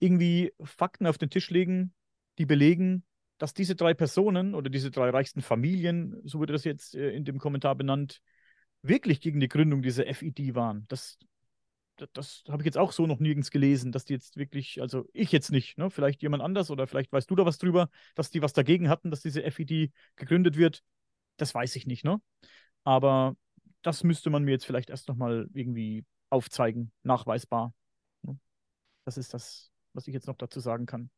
Speaker 1: irgendwie Fakten auf den Tisch legen, die belegen, dass diese drei Personen oder diese drei reichsten Familien, so wurde das jetzt äh, in dem Kommentar benannt, wirklich gegen die Gründung dieser FID waren. Das, das, das habe ich jetzt auch so noch nirgends gelesen, dass die jetzt wirklich, also ich jetzt nicht, ne? vielleicht jemand anders oder vielleicht weißt du da was drüber, dass die was dagegen hatten, dass diese FID gegründet wird. Das weiß ich nicht, ne? Aber das müsste man mir jetzt vielleicht erst nochmal irgendwie aufzeigen, nachweisbar. Ne? Das ist das, was ich jetzt noch dazu sagen kann.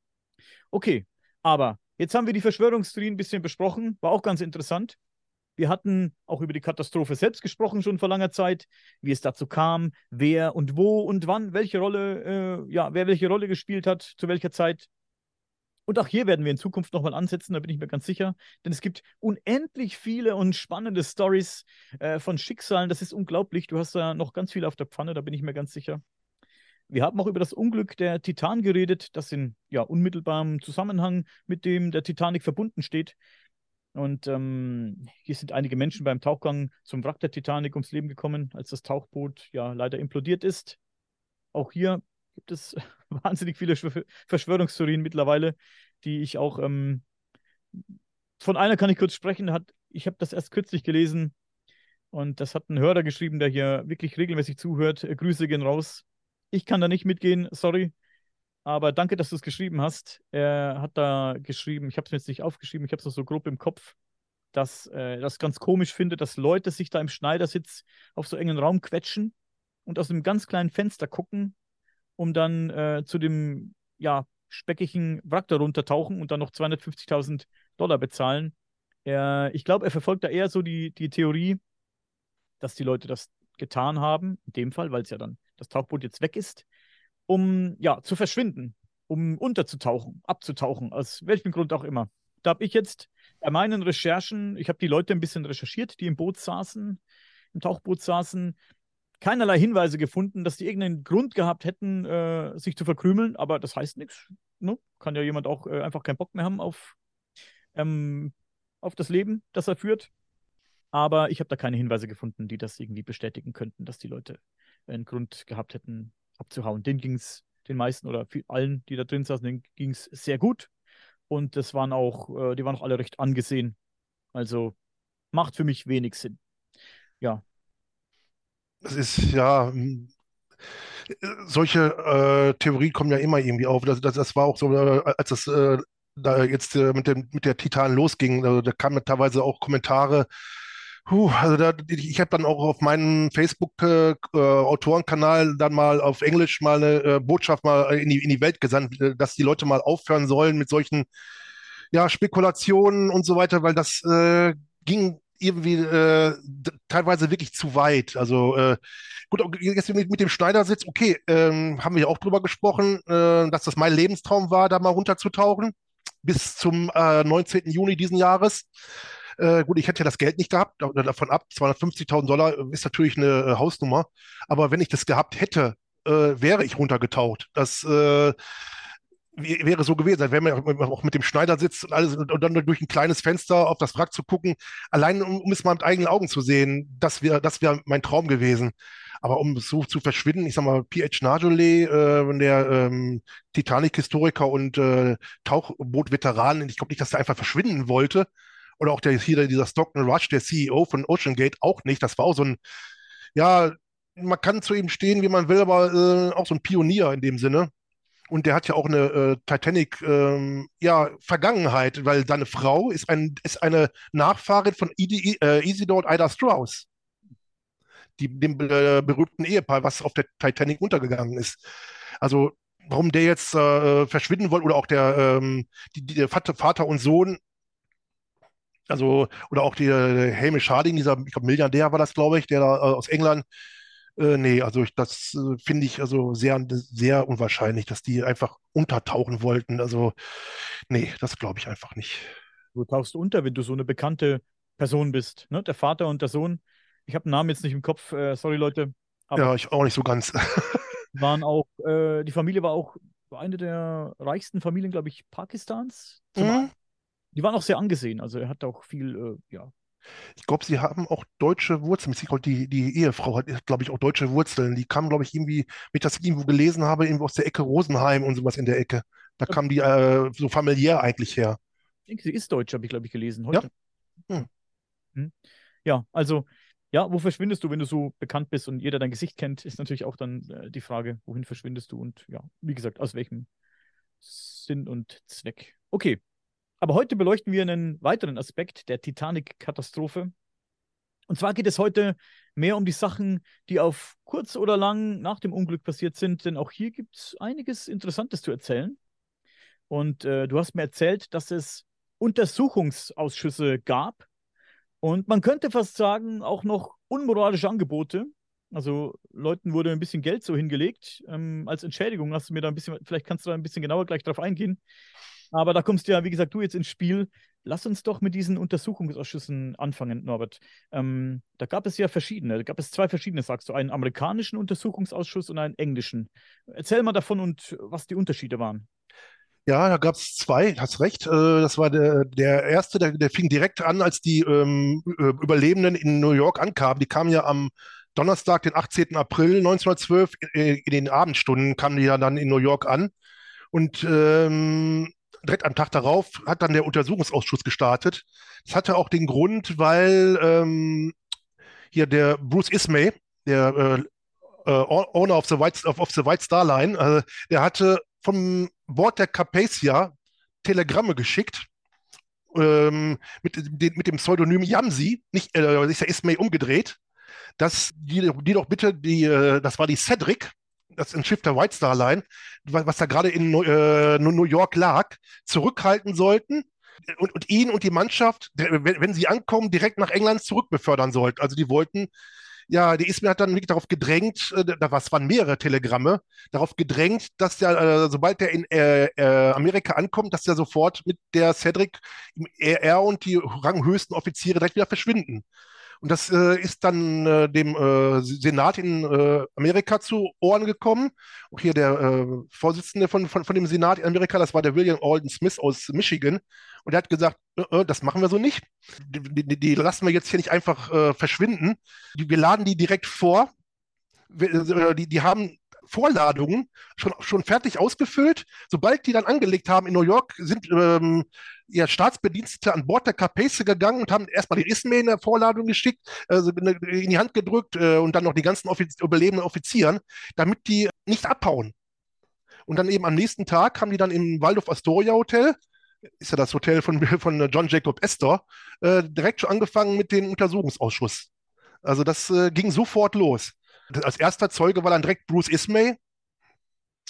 Speaker 1: Okay, aber jetzt haben wir die Verschwörungstheorien ein bisschen besprochen, war auch ganz interessant. Wir hatten auch über die Katastrophe selbst gesprochen, schon vor langer Zeit, wie es dazu kam, wer und wo und wann welche Rolle, äh, ja, wer welche Rolle gespielt hat, zu welcher Zeit. Und auch hier werden wir in Zukunft nochmal ansetzen, da bin ich mir ganz sicher. Denn es gibt unendlich viele und spannende Stories äh, von Schicksalen. Das ist unglaublich. Du hast da noch ganz viel auf der Pfanne, da bin ich mir ganz sicher. Wir haben auch über das Unglück der Titan geredet, das in ja, unmittelbarem Zusammenhang mit dem der Titanic verbunden steht. Und ähm, hier sind einige Menschen beim Tauchgang zum Wrack der Titanic ums Leben gekommen, als das Tauchboot ja leider implodiert ist. Auch hier gibt es wahnsinnig viele Verschwörungstheorien mittlerweile, die ich auch ähm, von einer kann ich kurz sprechen. Hat, ich habe das erst kürzlich gelesen und das hat ein Hörer geschrieben, der hier wirklich regelmäßig zuhört. Grüße gehen raus. Ich kann da nicht mitgehen, sorry. aber danke, dass du es geschrieben hast. Er hat da geschrieben, ich habe es mir jetzt nicht aufgeschrieben, ich habe es so grob im Kopf, dass er äh, das ganz komisch findet, dass Leute sich da im Schneidersitz auf so engen Raum quetschen und aus einem ganz kleinen Fenster gucken, um dann äh, zu dem ja, speckigen Wrack darunter tauchen und dann noch 250.000 Dollar bezahlen. Er, ich glaube, er verfolgt da eher so die, die Theorie, dass die Leute das getan haben, in dem Fall, weil es ja dann das Tauchboot jetzt weg ist, um ja zu verschwinden, um unterzutauchen, abzutauchen, aus welchem Grund auch immer. Da habe ich jetzt bei meinen Recherchen, ich habe die Leute ein bisschen recherchiert, die im Boot saßen, im Tauchboot saßen, keinerlei Hinweise gefunden, dass die irgendeinen Grund gehabt hätten, äh, sich zu verkrümeln, aber das heißt nichts. Ne? Kann ja jemand auch äh, einfach keinen Bock mehr haben auf, ähm, auf das Leben, das er führt. Aber ich habe da keine Hinweise gefunden, die das irgendwie bestätigen könnten, dass die Leute einen Grund gehabt hätten, abzuhauen. Den ging es den meisten oder allen, die da drin saßen, denen ging es sehr gut. Und das waren auch, äh, die waren auch alle recht angesehen. Also macht für mich wenig Sinn. Ja.
Speaker 2: Das ist ja, solche äh, Theorien kommen ja immer irgendwie auf. Das, das, das war auch so, äh, als das äh, da jetzt äh, mit, dem, mit der Titan losging, also da kamen teilweise auch Kommentare, Puh, also da, ich habe dann auch auf meinem Facebook-Autorenkanal äh, dann mal auf Englisch mal eine äh, Botschaft mal in die, in die Welt gesandt, äh, dass die Leute mal aufhören sollen mit solchen ja, Spekulationen und so weiter, weil das äh, ging irgendwie äh, teilweise wirklich zu weit. Also äh, gut, jetzt mit, mit dem Schneidersitz, okay, ähm, haben wir auch drüber gesprochen, äh, dass das mein Lebenstraum war, da mal runterzutauchen bis zum äh, 19. Juni diesen Jahres. Äh, gut, ich hätte ja das Geld nicht gehabt, davon ab, 250.000 Dollar ist natürlich eine äh, Hausnummer. Aber wenn ich das gehabt hätte, äh, wäre ich runtergetaucht. Das äh, wäre so gewesen. Dann wäre man auch mit dem Schneidersitz und alles und dann durch ein kleines Fenster auf das Wrack zu gucken, allein um, um es mal mit eigenen Augen zu sehen, das wäre das wär mein Traum gewesen. Aber um so zu verschwinden, ich sag mal, P.H. Najole, äh, der ähm, Titanic-Historiker und äh, Tauchboot-Veteran, ich glaube nicht, dass er einfach verschwinden wollte, oder auch der, hier dieser Stockton Rush, der CEO von Ocean Gate, auch nicht. Das war auch so ein, ja, man kann zu ihm stehen, wie man will, aber äh, auch so ein Pionier in dem Sinne. Und der hat ja auch eine äh, Titanic ähm, ja, weil seine Frau ist, ein, ist eine Nachfahrin von Edi, äh, Isidore und Ida Strauss, die, dem äh, berühmten Ehepaar, was auf der Titanic untergegangen ist. Also warum der jetzt äh, verschwinden wollte oder auch der, ähm, die, die, der Vater und Sohn also, oder auch die, der Hamish Harding, dieser, ich glaube, Milliardär war das, glaube ich, der da äh, aus England. Äh, nee, also ich, das äh, finde ich also sehr, sehr unwahrscheinlich, dass die einfach untertauchen wollten. Also, nee, das glaube ich einfach nicht.
Speaker 1: Du tauchst unter, wenn du so eine bekannte Person bist, ne? Der Vater und der Sohn. Ich habe den Namen jetzt nicht im Kopf, äh, sorry Leute.
Speaker 2: ja, ich auch nicht so ganz.
Speaker 1: waren auch, äh, die Familie war auch eine der reichsten Familien, glaube ich, Pakistans. Mhm. Die waren auch sehr angesehen. Also er hat auch viel, äh, ja.
Speaker 2: Ich glaube, sie haben auch deutsche Wurzeln. Die, die Ehefrau hat, glaube ich, auch deutsche Wurzeln. Die kam, glaube ich, irgendwie, wenn ich das irgendwo gelesen habe, irgendwo aus der Ecke Rosenheim und sowas in der Ecke. Da kam die äh, so familiär eigentlich her.
Speaker 1: Ich denke, sie ist deutsch, habe ich, glaube ich, gelesen heute. Ja. Hm. Hm. ja, also, ja, wo verschwindest du, wenn du so bekannt bist und jeder dein Gesicht kennt, ist natürlich auch dann äh, die Frage, wohin verschwindest du und ja, wie gesagt, aus welchem Sinn und Zweck. Okay, aber heute beleuchten wir einen weiteren Aspekt der Titanic-Katastrophe. Und zwar geht es heute mehr um die Sachen, die auf kurz oder lang nach dem Unglück passiert sind, denn auch hier gibt es einiges Interessantes zu erzählen. Und äh, du hast mir erzählt, dass es Untersuchungsausschüsse gab und man könnte fast sagen, auch noch unmoralische Angebote. Also Leuten wurde ein bisschen Geld so hingelegt ähm, als Entschädigung. Hast du mir da ein bisschen, vielleicht kannst du da ein bisschen genauer gleich drauf eingehen. Aber da kommst du ja, wie gesagt, du jetzt ins Spiel. Lass uns doch mit diesen Untersuchungsausschüssen anfangen, Norbert. Ähm, da gab es ja verschiedene. Da gab es zwei verschiedene, sagst du. Einen amerikanischen Untersuchungsausschuss und einen englischen. Erzähl mal davon und was die Unterschiede waren.
Speaker 2: Ja, da gab es zwei, hast recht. Äh, das war der, der erste, der, der fing direkt an, als die ähm, Überlebenden in New York ankamen. Die kamen ja am Donnerstag, den 18. April 1912, in, in den Abendstunden kamen die ja dann in New York an. Und ähm, direkt am Tag darauf hat dann der Untersuchungsausschuss gestartet. Das hatte auch den Grund, weil ähm, hier der Bruce Ismay, der äh, äh, Owner of the White, of, of the White Star Line, äh, der hatte vom Bord der Carpathia Telegramme geschickt ähm, mit, mit, dem Pseudonym Yamsi, nicht, äh, ist ja Ismay umgedreht, dass die, die doch bitte, die, äh, das war die Cedric, das ein Schiff der White Star Line, was da gerade in äh, New York lag, zurückhalten sollten und, und ihn und die Mannschaft, wenn, sie ankommen, direkt nach England zurückbefördern sollten. Also die wollten ja, die Ismail hat dann wirklich darauf gedrängt, äh, da waren mehrere Telegramme, darauf gedrängt, dass der, äh, sobald er in äh, äh, Amerika ankommt, dass er sofort mit der Cedric, er und die ranghöchsten Offiziere direkt wieder verschwinden. Und das äh, ist dann äh, dem äh, Senat in äh, Amerika zu Ohren gekommen. Auch hier der äh, Vorsitzende von, von, von dem Senat in Amerika, das war der William Alden Smith aus Michigan. Und er hat gesagt, äh, das machen wir so nicht. Die, die, die, lassen wir jetzt hier nicht einfach verschwinden. wir laden die direkt vor. die, die haben Vorladungen schon, schon fertig ausgefüllt. Sobald die dann angelegt haben in New York, sind ähm, ja, Staatsbedienstete an Bord der Carpace gegangen und haben erstmal die Ismay in der Vorladung geschickt, also in die Hand gedrückt äh, und dann noch die ganzen Offiz überlebenden Offizieren, damit die nicht abhauen. Und dann eben am nächsten Tag haben die dann im Waldorf Astoria Hotel, ist ja das Hotel von, von John Jacob Astor, äh, direkt schon angefangen mit dem Untersuchungsausschuss. Also das äh, ging sofort los. Als erster Zeuge war dann direkt Bruce Ismay.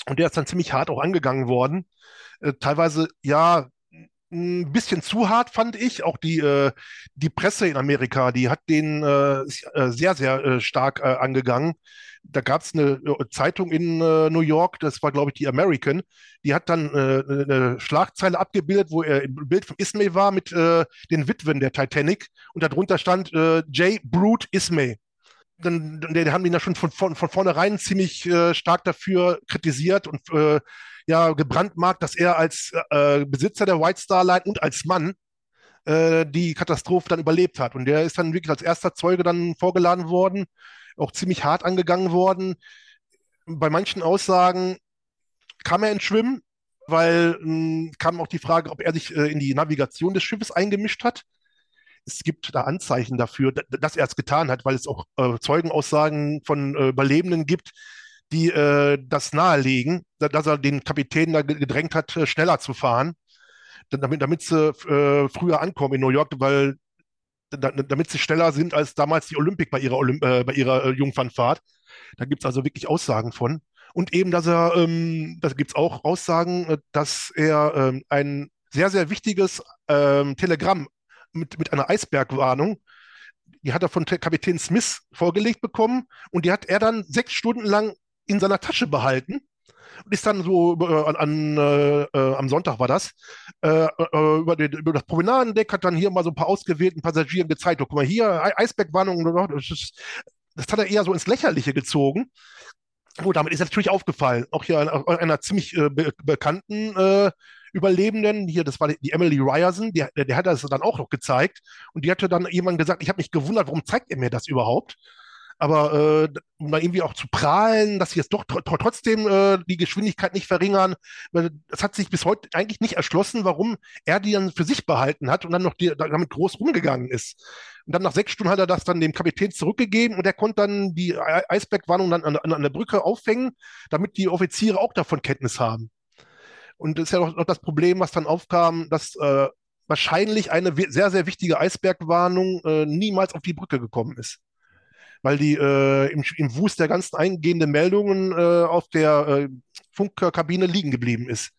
Speaker 2: Und der ist dann ziemlich hart auch angegangen worden. Äh, teilweise, ja, ein bisschen zu hart, fand ich. Auch die, äh, die Presse in Amerika, die hat den äh, äh sehr, sehr äh, stark äh, angegangen. Da gab es eine Zeitung in New York, das war, glaube ich, die American, die hat dann eine Schlagzeile abgebildet, wo er im Bild von Ismay war mit den Witwen der Titanic und darunter stand J. Brute Ismay dann, dann haben ihn ja schon von, von, von vornherein ziemlich äh, stark dafür kritisiert und äh, ja gebrandmarkt, dass er als äh, Besitzer der White Star Line und als Mann äh, die Katastrophe dann überlebt hat. Und der ist dann wirklich als erster Zeuge dann vorgeladen worden, auch ziemlich hart angegangen worden. Bei manchen Aussagen kam er ins Schwimmen, weil mh, hm, kam auch die Frage, ob er sich äh, in die Navigation des Schiffes eingemischt hat es gibt da Anzeichen dafür, dass er es getan hat, weil es auch äh, Zeugenaussagen von äh, Überlebenden gibt, die äh, das nahelegen, dass er den Kapitän da gedrängt hat, äh, schneller zu fahren, damit, damit sie äh, früher ankommen in New York, weil damit sie schneller sind als damals die Olympic bei ihrer, Olymp äh, bei ihrer Jungfernfahrt. Da gibt es also wirklich Aussagen von. Und eben, dass er, ähm, da gibt es auch Aussagen, dass er ähm, ein sehr, sehr wichtiges ähm, Telegramm mit, mit einer Eisbergwarnung. Die hat er von Kapitän Smith vorgelegt bekommen und die hat er dann sechs Stunden lang in seiner Tasche behalten und ist dann so äh, an, äh, äh, am Sonntag war das, äh, äh, über, den, über, das Promenadendeck hat dann hier mal so ein paar ausgewählten Passagieren gezeigt, oh, guck mal hier, Eisbergwarnung, das, das hat er eher so ins Lächerliche gezogen. Oh, damit ist er natürlich aufgefallen. Auch hier einer, einer ziemlich äh, be bekannten Überlebenden, hier, das war die Emily Ryerson, die, der, der hat das dann auch noch gezeigt und die hatte dann jemand gesagt, ich habe mich gewundert, warum zeigt er mir das überhaupt? Aber äh, um da irgendwie auch zu prahlen, dass sie jetzt doch tr trotzdem äh, die Geschwindigkeit nicht verringern, das hat sich bis heute eigentlich nicht erschlossen, warum er die dann für sich behalten hat und dann noch die, damit groß rumgegangen ist. Und dann nach sechs Stunden hat er das dann dem Kapitän zurückgegeben und er konnte dann die Eisbergwarnung dann an, an, an der Brücke aufhängen, damit die Offiziere auch davon Kenntnis haben. Und das ist ja noch, noch das Problem, was dann aufkam, dass äh, wahrscheinlich eine sehr, sehr wichtige Eisbergwarnung äh, niemals auf die Brücke gekommen ist. Weil die äh, im, im Wust der ganzen eingehenden Meldungen äh, auf der äh, Funkkabine liegen geblieben ist.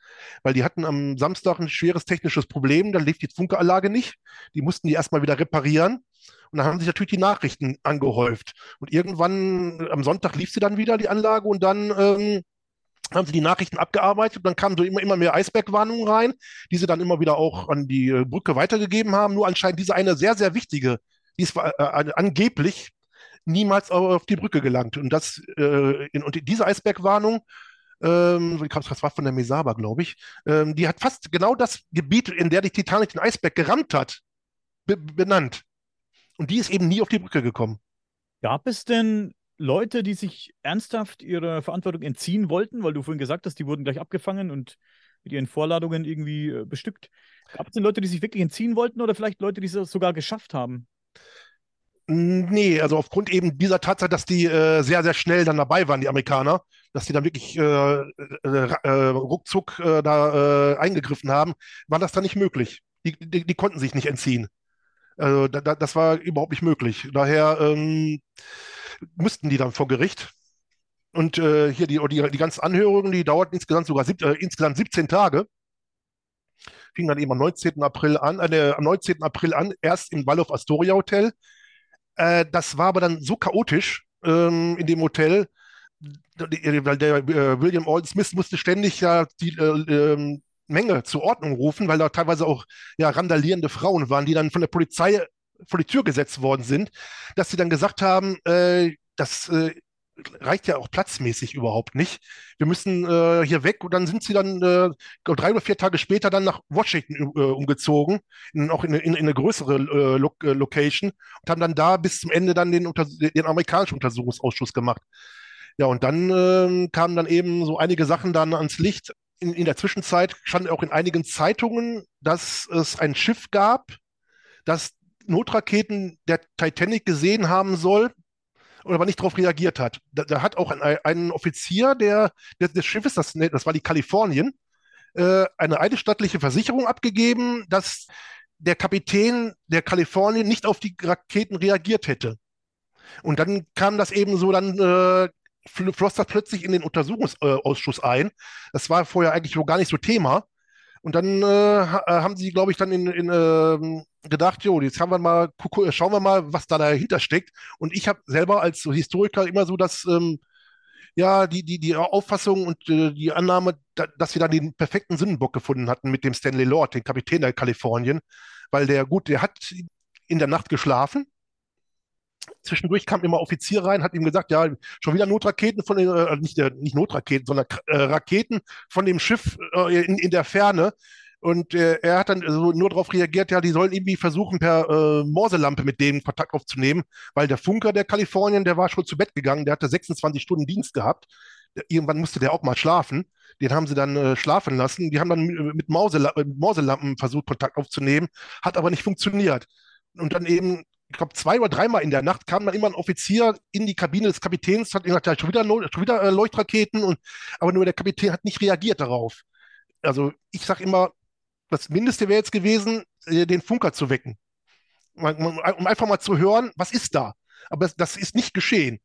Speaker 2: Weil die hatten am Samstag ein schweres technisches Problem, da lief die Funkanlage nicht. Die mussten die erstmal wieder reparieren. Und dann haben sich natürlich die Nachrichten angehäuft. Und irgendwann am Sonntag lief sie dann wieder, die Anlage, und dann ähm, haben sie die Nachrichten abgearbeitet und dann kamen so immer, immer mehr Eisbergwarnungen rein, die sie dann immer wieder auch an die äh, Brücke weitergegeben haben. Nur anscheinend diese eine sehr, sehr wichtige, die ist äh, äh, angeblich niemals auf die Brücke gelangt. Und das, äh, in, und diese Eisbergwarnung, ähm, das war von der Mesaba, glaube ich, ähm, die hat fast genau das Gebiet, in der die Titanic den Eisberg gerammt hat, be benannt. Und die ist eben nie auf die Brücke gekommen.
Speaker 1: Gab es denn Leute, die sich ernsthaft ihrer Verantwortung entziehen wollten, weil du vorhin gesagt hast, die wurden gleich abgefangen und mit ihren Vorladungen irgendwie äh, bestückt. Gab es denn Leute, die sich wirklich entziehen wollten oder vielleicht Leute, die es sogar geschafft haben?
Speaker 2: Nee, also aufgrund eben dieser Tatsache, dass die äh, sehr, sehr schnell dann dabei waren, die Amerikaner, dass die dann wirklich äh, äh, äh ruckzuck äh, da äh, eingegriffen haben, war das dann nicht möglich. Die, die, die konnten sich nicht entziehen. Also da, da, das war überhaupt nicht möglich. Daher ähm, mussten die dann vor Gericht. Und hier die, die, die ganzen Anhörungen, die dauerten insgesamt sogar sieb, insgesamt 17 Tage fing dann eben am 19. April an, äh, am 19. April an, erst im Waldorf Astoria Hotel. Äh, das war aber dann so chaotisch ähm, in dem Hotel, weil der äh, William Alden Smith musste ständig ja die äh, ähm, Menge zur Ordnung rufen, weil da teilweise auch ja randalierende Frauen waren, die dann von der Polizei vor die Tür gesetzt worden sind, dass sie dann gesagt haben, äh, das äh, reicht ja auch platzmäßig überhaupt nicht. Wir müssen äh, hier weg und dann sind sie dann äh, drei oder vier Tage später dann nach Washington äh, umgezogen, in, auch in, in, in eine größere äh, Lo äh, Location und haben dann da bis zum Ende dann den, den amerikanischen Untersuchungsausschuss gemacht. Ja, und dann ähm, kamen dann eben so einige Sachen dann ans Licht. In, in der Zwischenzeit stand auch in einigen Zeitungen, dass es ein Schiff gab, das Notraketen der Titanic gesehen haben soll, aber nicht darauf reagiert hat. Da, da hat auch ein, ein Offizier der, der, des Schiffes, das, das war die Kalifornien, äh, eine eidesstattliche Versicherung abgegeben, dass der Kapitän der Kalifornien nicht auf die Raketen reagiert hätte. Und dann kam das eben so, dann äh, floss das plötzlich in den Untersuchungsausschuss ein. Das war vorher eigentlich so gar nicht so Thema. Und dann äh, äh haben sie, glaube ich, dann in, in äh, gedacht, jo, jetzt haben wir mal, schauen wir mal, was da dahinter steckt. Und ich habe selber als Historiker immer so das, ähm, ja, die, die, die Auffassung und äh, die Annahme, da, dass wir dann den perfekten Sündenbock gefunden hatten mit dem Stanley Lord, den Kapitän der Kalifornien, weil der, gut, der hat in der Nacht geschlafen, zwischendurch kam immer Offizier rein, hat ihm gesagt, ja, schon wieder Notraketen von den, äh, nicht, der, nicht Notraketen, sondern äh, Raketen von dem Schiff äh, in, in der Ferne. Und äh, er hat dann so nur darauf reagiert, ja, die sollen irgendwie versuchen, per äh, Morselampe mit denen Kontakt aufzunehmen, weil der Funker der Kalifornien, der war schon zu Bett gegangen, der hatte 26 Stunden Dienst gehabt. Irgendwann musste der auch mal schlafen. Den haben sie dann äh, schlafen lassen. Die haben dann mit, Mausela mit Morselampen versucht, Kontakt aufzunehmen, hat aber nicht funktioniert. Und dann eben ich glaube, zwei oder dreimal in der Nacht kam dann immer ein Offizier in die Kabine des Kapitäns, hat gesagt, ja, schon wieder, schon wieder äh, Leuchtraketen, und, aber nur der Kapitän hat nicht reagiert darauf. Also ich sage immer, das Mindeste wäre jetzt gewesen, äh, den Funker zu wecken, um einfach mal zu hören, was ist da. Aber das, das ist nicht geschehen.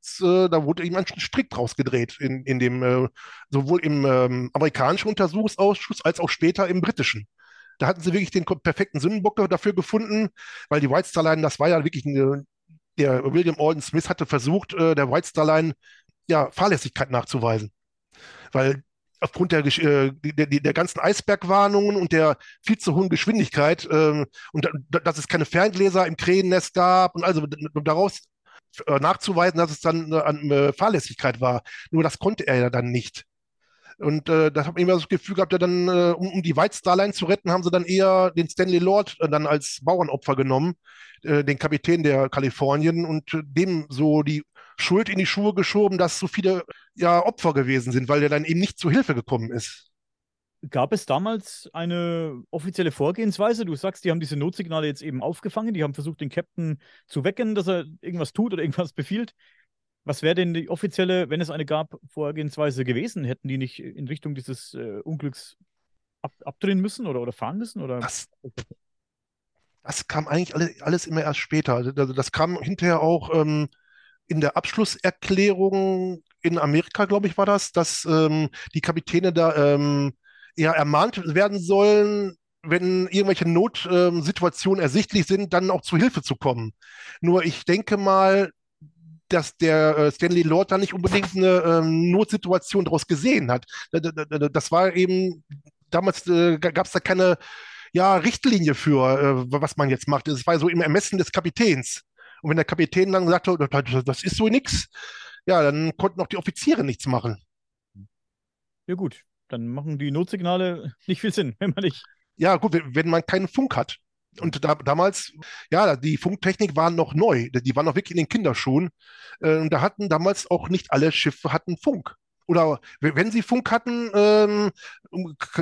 Speaker 2: Das, äh, da wurde ihm ein Strick draus gedreht, in, in dem, äh, sowohl im ähm, amerikanischen Untersuchungsausschuss als auch später im britischen. Da hatten sie wirklich den perfekten Sündenbock dafür gefunden, weil die White Star Line, das war ja wirklich eine, der William Alden Smith hatte versucht, äh, der White Star Line ja, Fahrlässigkeit nachzuweisen. Weil aufgrund der, äh, der, der, ganzen Eisbergwarnungen und der viel zu hohen Geschwindigkeit äh, und da, dass es keine Ferngläser im Krähennest gab und also daraus äh, nachzuweisen, dass es dann an äh, Fahrlässigkeit war. Nur das konnte er ja dann nicht. Und äh, da habe ich immer das Gefühl gehabt, ja, dann, äh, um, um, die White Star zu retten, haben sie dann eher den Stanley Lord äh, dann als Bauernopfer genommen, äh, den Kapitän der Kalifornien und äh, dem so die Schuld in die Schuhe geschoben, dass so viele ja, Opfer gewesen sind, weil der dann eben nicht zu Hilfe gekommen ist.
Speaker 1: Gab es damals eine offizielle Vorgehensweise? Du sagst, die haben diese Notsignale jetzt eben aufgefangen, die haben versucht, den Captain zu wecken, dass er irgendwas tut oder irgendwas befiehlt. Was wäre denn die offizielle, wenn es eine gab, Vorgehensweise gewesen? Hätten die nicht in Richtung dieses äh, Unglücks ab, abdrehen müssen oder, oder fahren müssen? Oder?
Speaker 2: Das, das kam eigentlich alles, alles immer erst später. Also das kam hinterher auch ähm, in der Abschlusserklärung in Amerika, glaube ich, war das, dass ähm, die Kapitäne da ähm, ja ermahnt werden sollen, wenn irgendwelche Notsituationen ersichtlich sind, dann auch zu Hilfe zu kommen. Nur ich denke mal, dass der äh, Stanley Lord da nicht unbedingt eine ähm, Notsituation daraus gesehen hat. Das war eben, damals äh, gab es da keine ja, Richtlinie für, äh, was man jetzt macht. Es war so im Ermessen des Kapitäns. Und wenn der Kapitän dann sagte, das ist so nix, ja, dann konnten auch die Offiziere nichts machen.
Speaker 1: Ja gut, dann machen die Notsignale nicht viel Sinn, wenn man nicht.
Speaker 2: Ja gut, wenn man keinen Funk hat. Und da, damals, ja, die Funktechnik war noch neu. Die war noch wirklich in den Kinderschuhen. Äh, und da hatten damals auch nicht alle Schiffe hatten Funk. Oder wenn sie Funk hatten, ähm,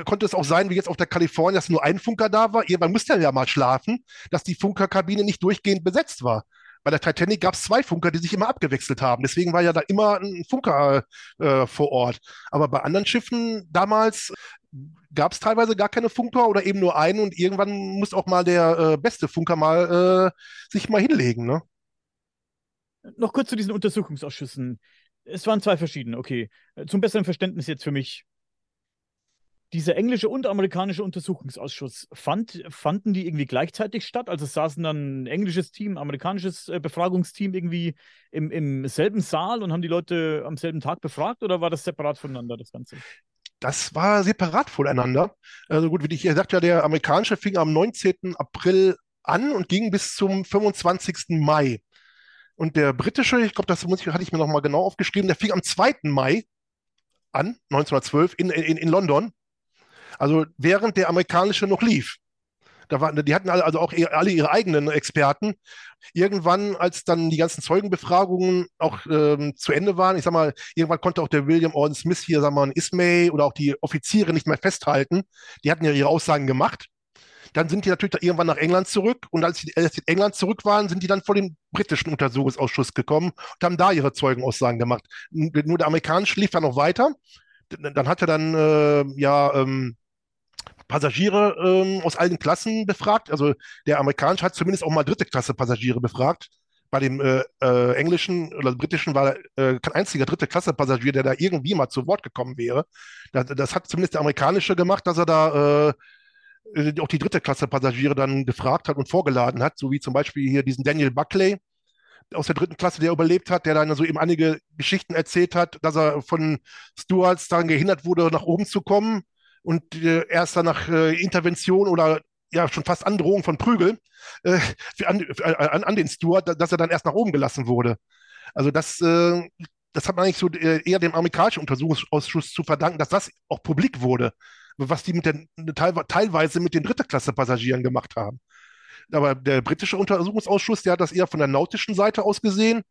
Speaker 2: konnte es auch sein, wie jetzt auf der Kalifornien, dass nur ein Funker da war. Irgendwann musste ja mal schlafen, dass die Funkerkabine nicht durchgehend besetzt war. bei der Titanic gab es zwei Funker, die sich immer abgewechselt haben. Deswegen war ja da immer ein Funker äh, vor Ort. Aber bei anderen Schiffen damals gab es teilweise gar keine Funker oder eben nur einen und irgendwann muss auch mal der äh, beste Funker mal äh, sich mal hinlegen. Ne?
Speaker 1: Noch kurz zu diesen Untersuchungsausschüssen. Es waren zwei verschiedene, okay. Zum besseren Verständnis jetzt für mich dieser englische und amerikanische Untersuchungsausschuss, fand, fanden die irgendwie gleichzeitig statt? Also saßen dann ein englisches Team, amerikanisches äh, Befragungsteam irgendwie im, im selben Saal und haben die Leute am selben Tag befragt oder war das separat voneinander, das Ganze?
Speaker 2: Das war separat voneinander. Also gut, wie ich sagte, ja, der amerikanische fing am 19. April an und ging bis zum 25. Mai. Und der britische, ich glaube, das ich, hatte ich mir nochmal genau aufgeschrieben, der fing am 2. Mai an, 1912, in, in, in London also während der amerikanische noch lief. Da waren, die hatten also auch alle ihre eigenen Experten. Irgendwann, als dann die ganzen Zeugenbefragungen auch ähm, zu Ende waren, ich sag mal, irgendwann konnte auch der William Orden Smith hier, sag mal, in Ismay oder auch die Offiziere nicht mehr festhalten. Die hatten ja ihre Aussagen gemacht. Dann sind die natürlich irgendwann nach England zurück und als sie, als sie in England zurück waren, sind die dann vor den britischen Untersuchungsausschuss gekommen und haben da ihre Zeugenaussagen gemacht. Nur der amerikanische lief dann noch weiter. Dann hat er dann äh, ja ähm, Passagiere ähm, aus allen Klassen befragt. Also der amerikanische hat zumindest auch mal dritte Klasse Passagiere befragt. Bei dem äh, äh, englischen oder britischen war äh, kein einziger dritte Klasse Passagier, der da irgendwie mal zu Wort gekommen wäre. Das, das hat zumindest der amerikanische gemacht, dass er da äh, auch die dritte Klasse Passagiere dann gefragt hat und vorgeladen hat, so wie zum Beispiel hier diesen Daniel Buckley aus der dritten Klasse, der überlebt hat, der dann so eben einige Geschichten erzählt hat, dass er von Stewards daran gehindert wurde, nach oben zu kommen und äh, erst dann nach äh, Intervention oder ja schon fast Androhung von Prügel äh, an, äh, an, an, den Steward, dass er dann erst nach oben gelassen wurde. Also das, äh, das hat man eigentlich so äh, eher dem amerikanischen Untersuchungsausschuss zu verdanken, dass das auch publik wurde, was die mit den, teilweise mit den Dritte-Klasse-Passagieren gemacht haben. Aber der britische Untersuchungsausschuss, der hat das eher von der nautischen Seite aus gesehen,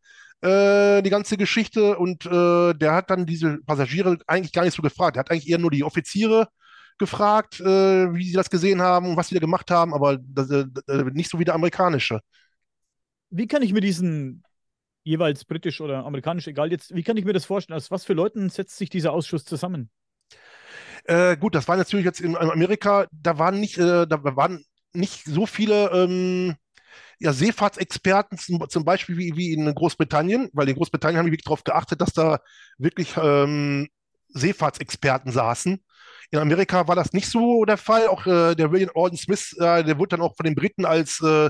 Speaker 2: äh, die ganze Geschichte. Und äh, der hat dann diese Passagiere eigentlich gar nicht so gefragt. Er hat eigentlich eher nur die Offiziere gefragt, äh, wie sie das gesehen haben und was sie da gemacht haben, aber das, äh, nicht so wie der amerikanische.
Speaker 1: Wie kann ich mir diesen jeweils britisch oder amerikanisch, egal jetzt, wie kann ich mir das vorstellen? Aus was für Leuten setzt sich dieser Ausschuss zusammen?
Speaker 2: Äh, gut, das war natürlich jetzt in Amerika, da waren nicht, äh, da waren nicht so viele ähm, ja, Seefahrtsexperten, zum, zum Beispiel wie, wie, in Großbritannien, weil in Großbritannien haben wir wirklich darauf geachtet, dass da wirklich ähm, Seefahrtsexperten saßen. In Amerika war das nicht so der Fall. Auch äh, der William Alden Smith, äh, der wurde dann auch von den Briten als äh,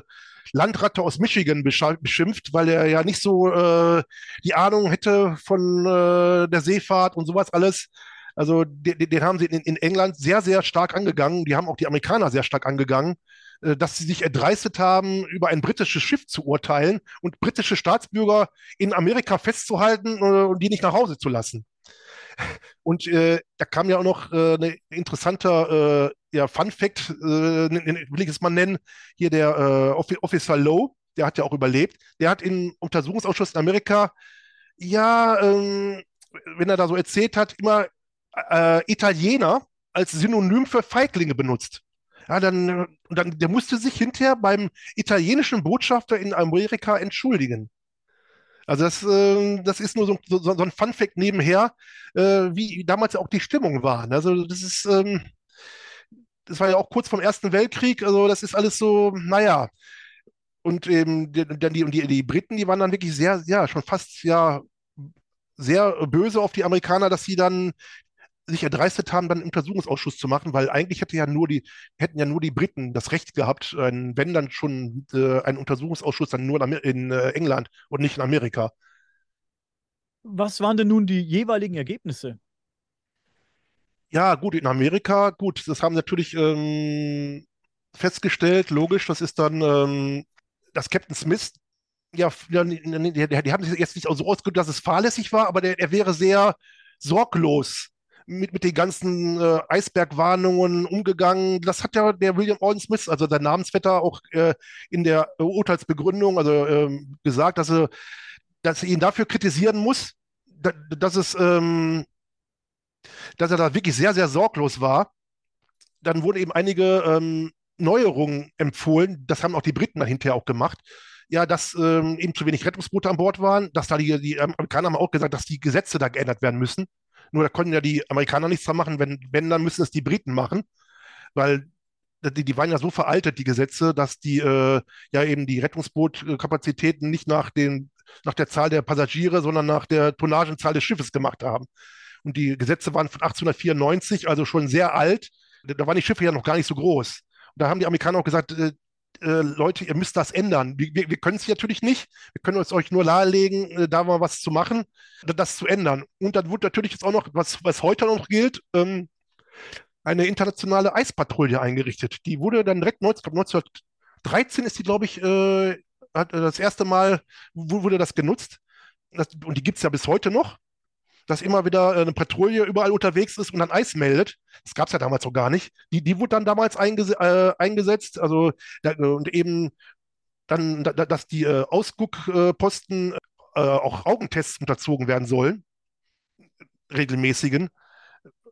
Speaker 2: Landratte aus Michigan beschimpft, weil er ja nicht so äh, die Ahnung hätte von äh, der Seefahrt und sowas alles. Also den, den haben sie in, in, England sehr, sehr stark angegangen. Die haben auch die Amerikaner sehr stark angegangen, äh, dass sie sich erdreistet haben, über ein britisches Schiff zu urteilen und britische Staatsbürger in Amerika festzuhalten und die nicht nach Hause zu lassen. Und äh, da kam ja auch noch äh, ein interessanter äh, ja, Fun Fact, äh, will ich es mal nennen, hier der äh, Officer Lowe, der hat ja auch überlebt, der hat im Untersuchungsausschuss in Amerika, ja, ähm, wenn er da so erzählt hat, immer äh, Italiener als Synonym für Feiglinge benutzt. Ja, dann, dann, der musste sich hinterher beim italienischen Botschafter in Amerika entschuldigen. Also das, äh, das ist nur so, so, so ein Fun-Fact nebenher, äh, wie damals auch die Stimmung war. Also das ist, ähm, das war ja auch kurz vom Ersten Weltkrieg, also das ist alles so, naja. Und eben die, die, die Briten, die waren dann wirklich sehr, ja, schon fast ja sehr böse auf die Amerikaner, dass sie dann sich erdreistet haben, dann einen Untersuchungsausschuss zu machen, weil eigentlich hätte ja nur die, hätten ja nur die Briten das Recht gehabt, ein, wenn dann schon äh, ein Untersuchungsausschuss dann nur in, äh, England und nicht in Amerika.
Speaker 1: Was waren denn nun die jeweiligen Ergebnisse?
Speaker 2: Ja, gut, in Amerika, gut, das haben natürlich ähm, festgestellt, logisch, das ist dann, ähm, dass Captain Smith, ja, die, die, die haben sich jetzt nicht so ausgedrückt, dass es fahrlässig war, aber der, er wäre sehr sorglos mit, mit den ganzen äh, Eisbergwarnungen umgegangen. Das hat ja der William Alden Smith, also sein Namensvetter, auch äh, in der Urteilsbegründung also, ähm, gesagt, dass er, dass er ihn dafür kritisieren muss, da, dass es, ähm, dass er da wirklich sehr, sehr sorglos war. Dann wurden eben einige ähm, Neuerungen empfohlen. Das haben auch die Briten dann hinterher auch gemacht. ja, dass ähm, eben zu wenig Rettungsboote an Bord waren, dass da die, die Amerikaner haben auch gesagt, dass die Gesetze da geändert werden müssen. Nur da konnten ja die Amerikaner nichts dran machen, wenn, wenn, dann müssen es die Briten machen, weil die, die waren ja so veraltet, die Gesetze, dass die äh, ja eben die Rettungsbootkapazitäten nicht nach, den, nach der Zahl der Passagiere, sondern nach der Tonnagenzahl des Schiffes gemacht haben. Und die Gesetze waren von 1894, also schon sehr alt. Da waren die Schiffe ja noch gar nicht so groß. Und da haben die Amerikaner auch gesagt, äh, Leute, ihr müsst das ändern. Wir, wir, können es natürlich nicht. Wir können es euch nur nahelegen, äh, da mal was zu machen, das zu ändern. Und dann wurde natürlich jetzt auch noch, was, was heute noch gilt, ähm, eine internationale Eispatrouille eingerichtet. Die wurde dann direkt 19, 1913 ist die, glaube ich, äh, äh, das erste Mal wurde das genutzt. Das, und die gibt es ja bis heute noch dass immer wieder äh, eine Patrouille überall unterwegs ist und dann Eis meldet. Das gab es ja damals noch gar nicht. Die, die wurde dann damals einges äh, eingesetzt. Also da, und eben dann, da, dass die äh, Ausguckposten äh, auch Augentests unterzogen werden sollen, regelmäßigen.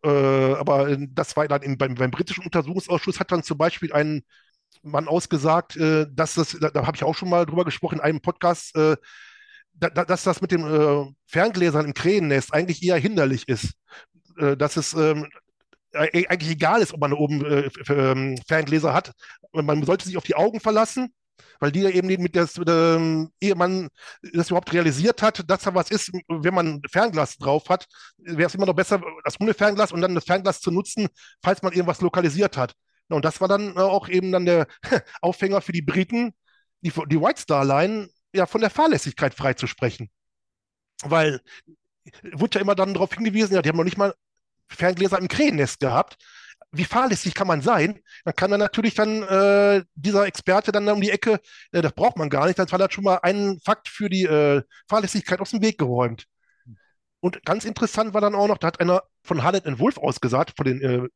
Speaker 2: Äh, aber das war dann im, beim, beim, britischen Untersuchungsausschuss hat dann zum Beispiel ein Mann ausgesagt, äh, dass das, da, da habe ich auch schon mal drüber gesprochen in einem Podcast, da, dass das mit den äh, Ferngläsern im Krähennest eigentlich eher hinderlich ist. Äh, dass es ähm, eigentlich egal ist, ob man oben äh, ähm, Ferngläser hat. Man sollte sich auf die Augen verlassen, weil die ja eben mit der, ähm, ehe man das überhaupt realisiert hat, dass da was ist, wenn man Fernglas drauf hat, wäre es immer noch besser, das ohne Fernglas und dann das Fernglas zu nutzen, falls man irgendwas lokalisiert hat. Und das war dann auch eben dann der Aufhänger für die Briten, die, die White Star Line ja, von der Fahrlässigkeit freizusprechen. Weil wurde ja immer dann darauf hingewiesen, ja, die haben noch nicht mal Ferngläser im Krähennest gehabt. Wie fahrlässig kann man sein? Dann kann dann natürlich dann äh, dieser Experte dann um die Ecke, äh, das braucht man gar nicht, dann hat schon mal einen Fakt für die äh, Fahrlässigkeit aus dem Weg geräumt. Und ganz interessant war dann auch noch, da hat einer von Harland Wolf ausgesagt, von dem äh,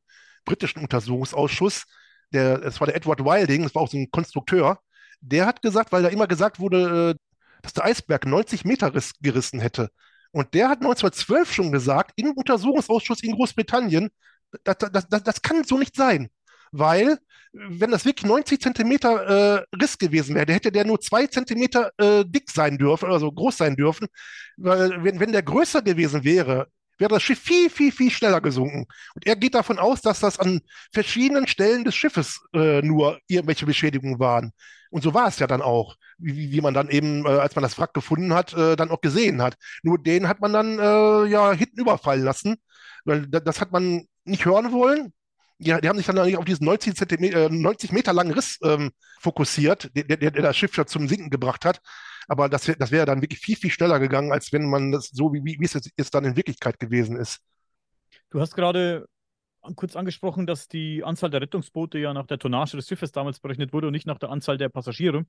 Speaker 2: britischen Untersuchungsausschuss, der, das war der Edward Wilding, das war auch so ein Konstrukteur, der hat gesagt, weil da immer gesagt wurde, äh, dass der Eisberg 90 Meter gerissen hätte. Und der hat 1912 schon gesagt, im Untersuchungsausschuss in Großbritannien, das, das, das, das kann so nicht sein. Weil, wenn das wirklich 90 Zentimeter äh, Riss gewesen wäre, hätte der nur zwei Zentimeter äh, dick sein dürfen, also groß sein dürfen. Weil, wenn, wenn der größer gewesen wäre, wäre das Schiff viel, viel, viel schneller gesunken. Und er geht davon aus, dass das an verschiedenen Stellen des Schiffes äh, nur irgendwelche Beschädigungen waren. Und so war es ja dann auch, wie, wie man dann eben, äh, als man das Wrack gefunden hat, äh, dann auch gesehen hat. Nur den hat man dann äh, ja hinten überfallen lassen, weil das hat man nicht hören wollen. Die, die haben sich dann auf diesen 90, Zentimeter, 90 Meter langen Riss ähm, fokussiert, der, der, der, das Schiff ja zum Sinken gebracht hat. Aber das, das wäre dann wirklich viel, viel schneller gegangen, als wenn man das so, wie, wie es jetzt dann in Wirklichkeit gewesen ist.
Speaker 1: Du hast gerade kurz angesprochen, dass die Anzahl der Rettungsboote ja nach der Tonnage des Schiffes damals berechnet wurde und nicht nach der Anzahl der Passagiere.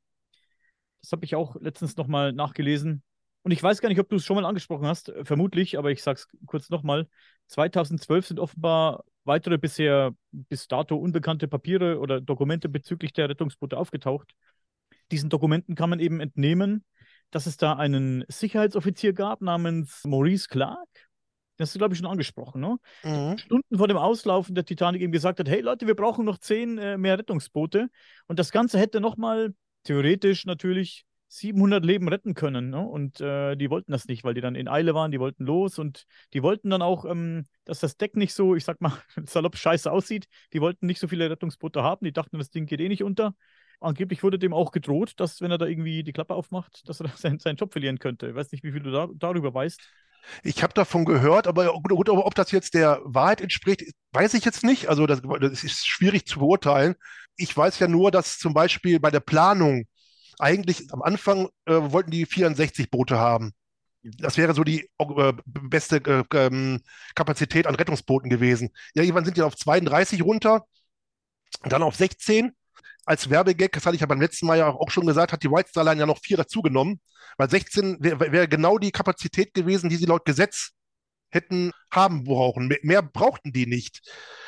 Speaker 1: Das habe ich auch letztens nochmal nachgelesen. Und ich weiß gar nicht, ob du es schon mal angesprochen hast, vermutlich, aber ich sage es kurz nochmal. 2012 sind offenbar weitere bisher bis dato unbekannte Papiere oder Dokumente bezüglich der Rettungsboote aufgetaucht. Diesen Dokumenten kann man eben entnehmen, dass es da einen Sicherheitsoffizier gab namens Maurice Clark, das hast du, glaube ich, schon angesprochen, ne? Mhm. Stunden vor dem Auslaufen der Titanic eben gesagt hat, hey Leute, wir brauchen noch zehn äh, mehr Rettungsboote. Und das Ganze hätte nochmal, theoretisch natürlich, 700 Leben retten können. Ne? Und äh, die wollten das nicht, weil die dann in Eile waren, die wollten los und die wollten dann auch, ähm, dass das Deck nicht so, ich sag mal, salopp scheiße aussieht. Die wollten nicht so viele Rettungsboote haben, die dachten, das Ding geht eh nicht unter. Angeblich wurde dem auch gedroht, dass, wenn er da irgendwie die Klappe aufmacht, dass er seinen, seinen Job verlieren könnte. Ich weiß nicht, wie viel du da, darüber weißt.
Speaker 2: Ich habe davon gehört, aber gut, ob das jetzt der Wahrheit entspricht, weiß ich jetzt nicht. Also das, das, ist schwierig zu beurteilen. Ich weiß ja nur, dass zum Beispiel bei der Planung eigentlich am Anfang äh, wollten die 64 Boote haben. Das wäre so die äh, beste äh, ähm, Kapazität an Rettungsbooten gewesen. Ja, irgendwann sind die auf 32 runter, dann auf 16 als Werbegag, das hatte ich ja beim letzten Mal ja auch schon gesagt, hat die White Star Line ja noch vier dazugenommen, weil 16 wäre wär genau die Kapazität gewesen, die sie laut Gesetz hätten haben brauchen. Mehr, brauchten die nicht.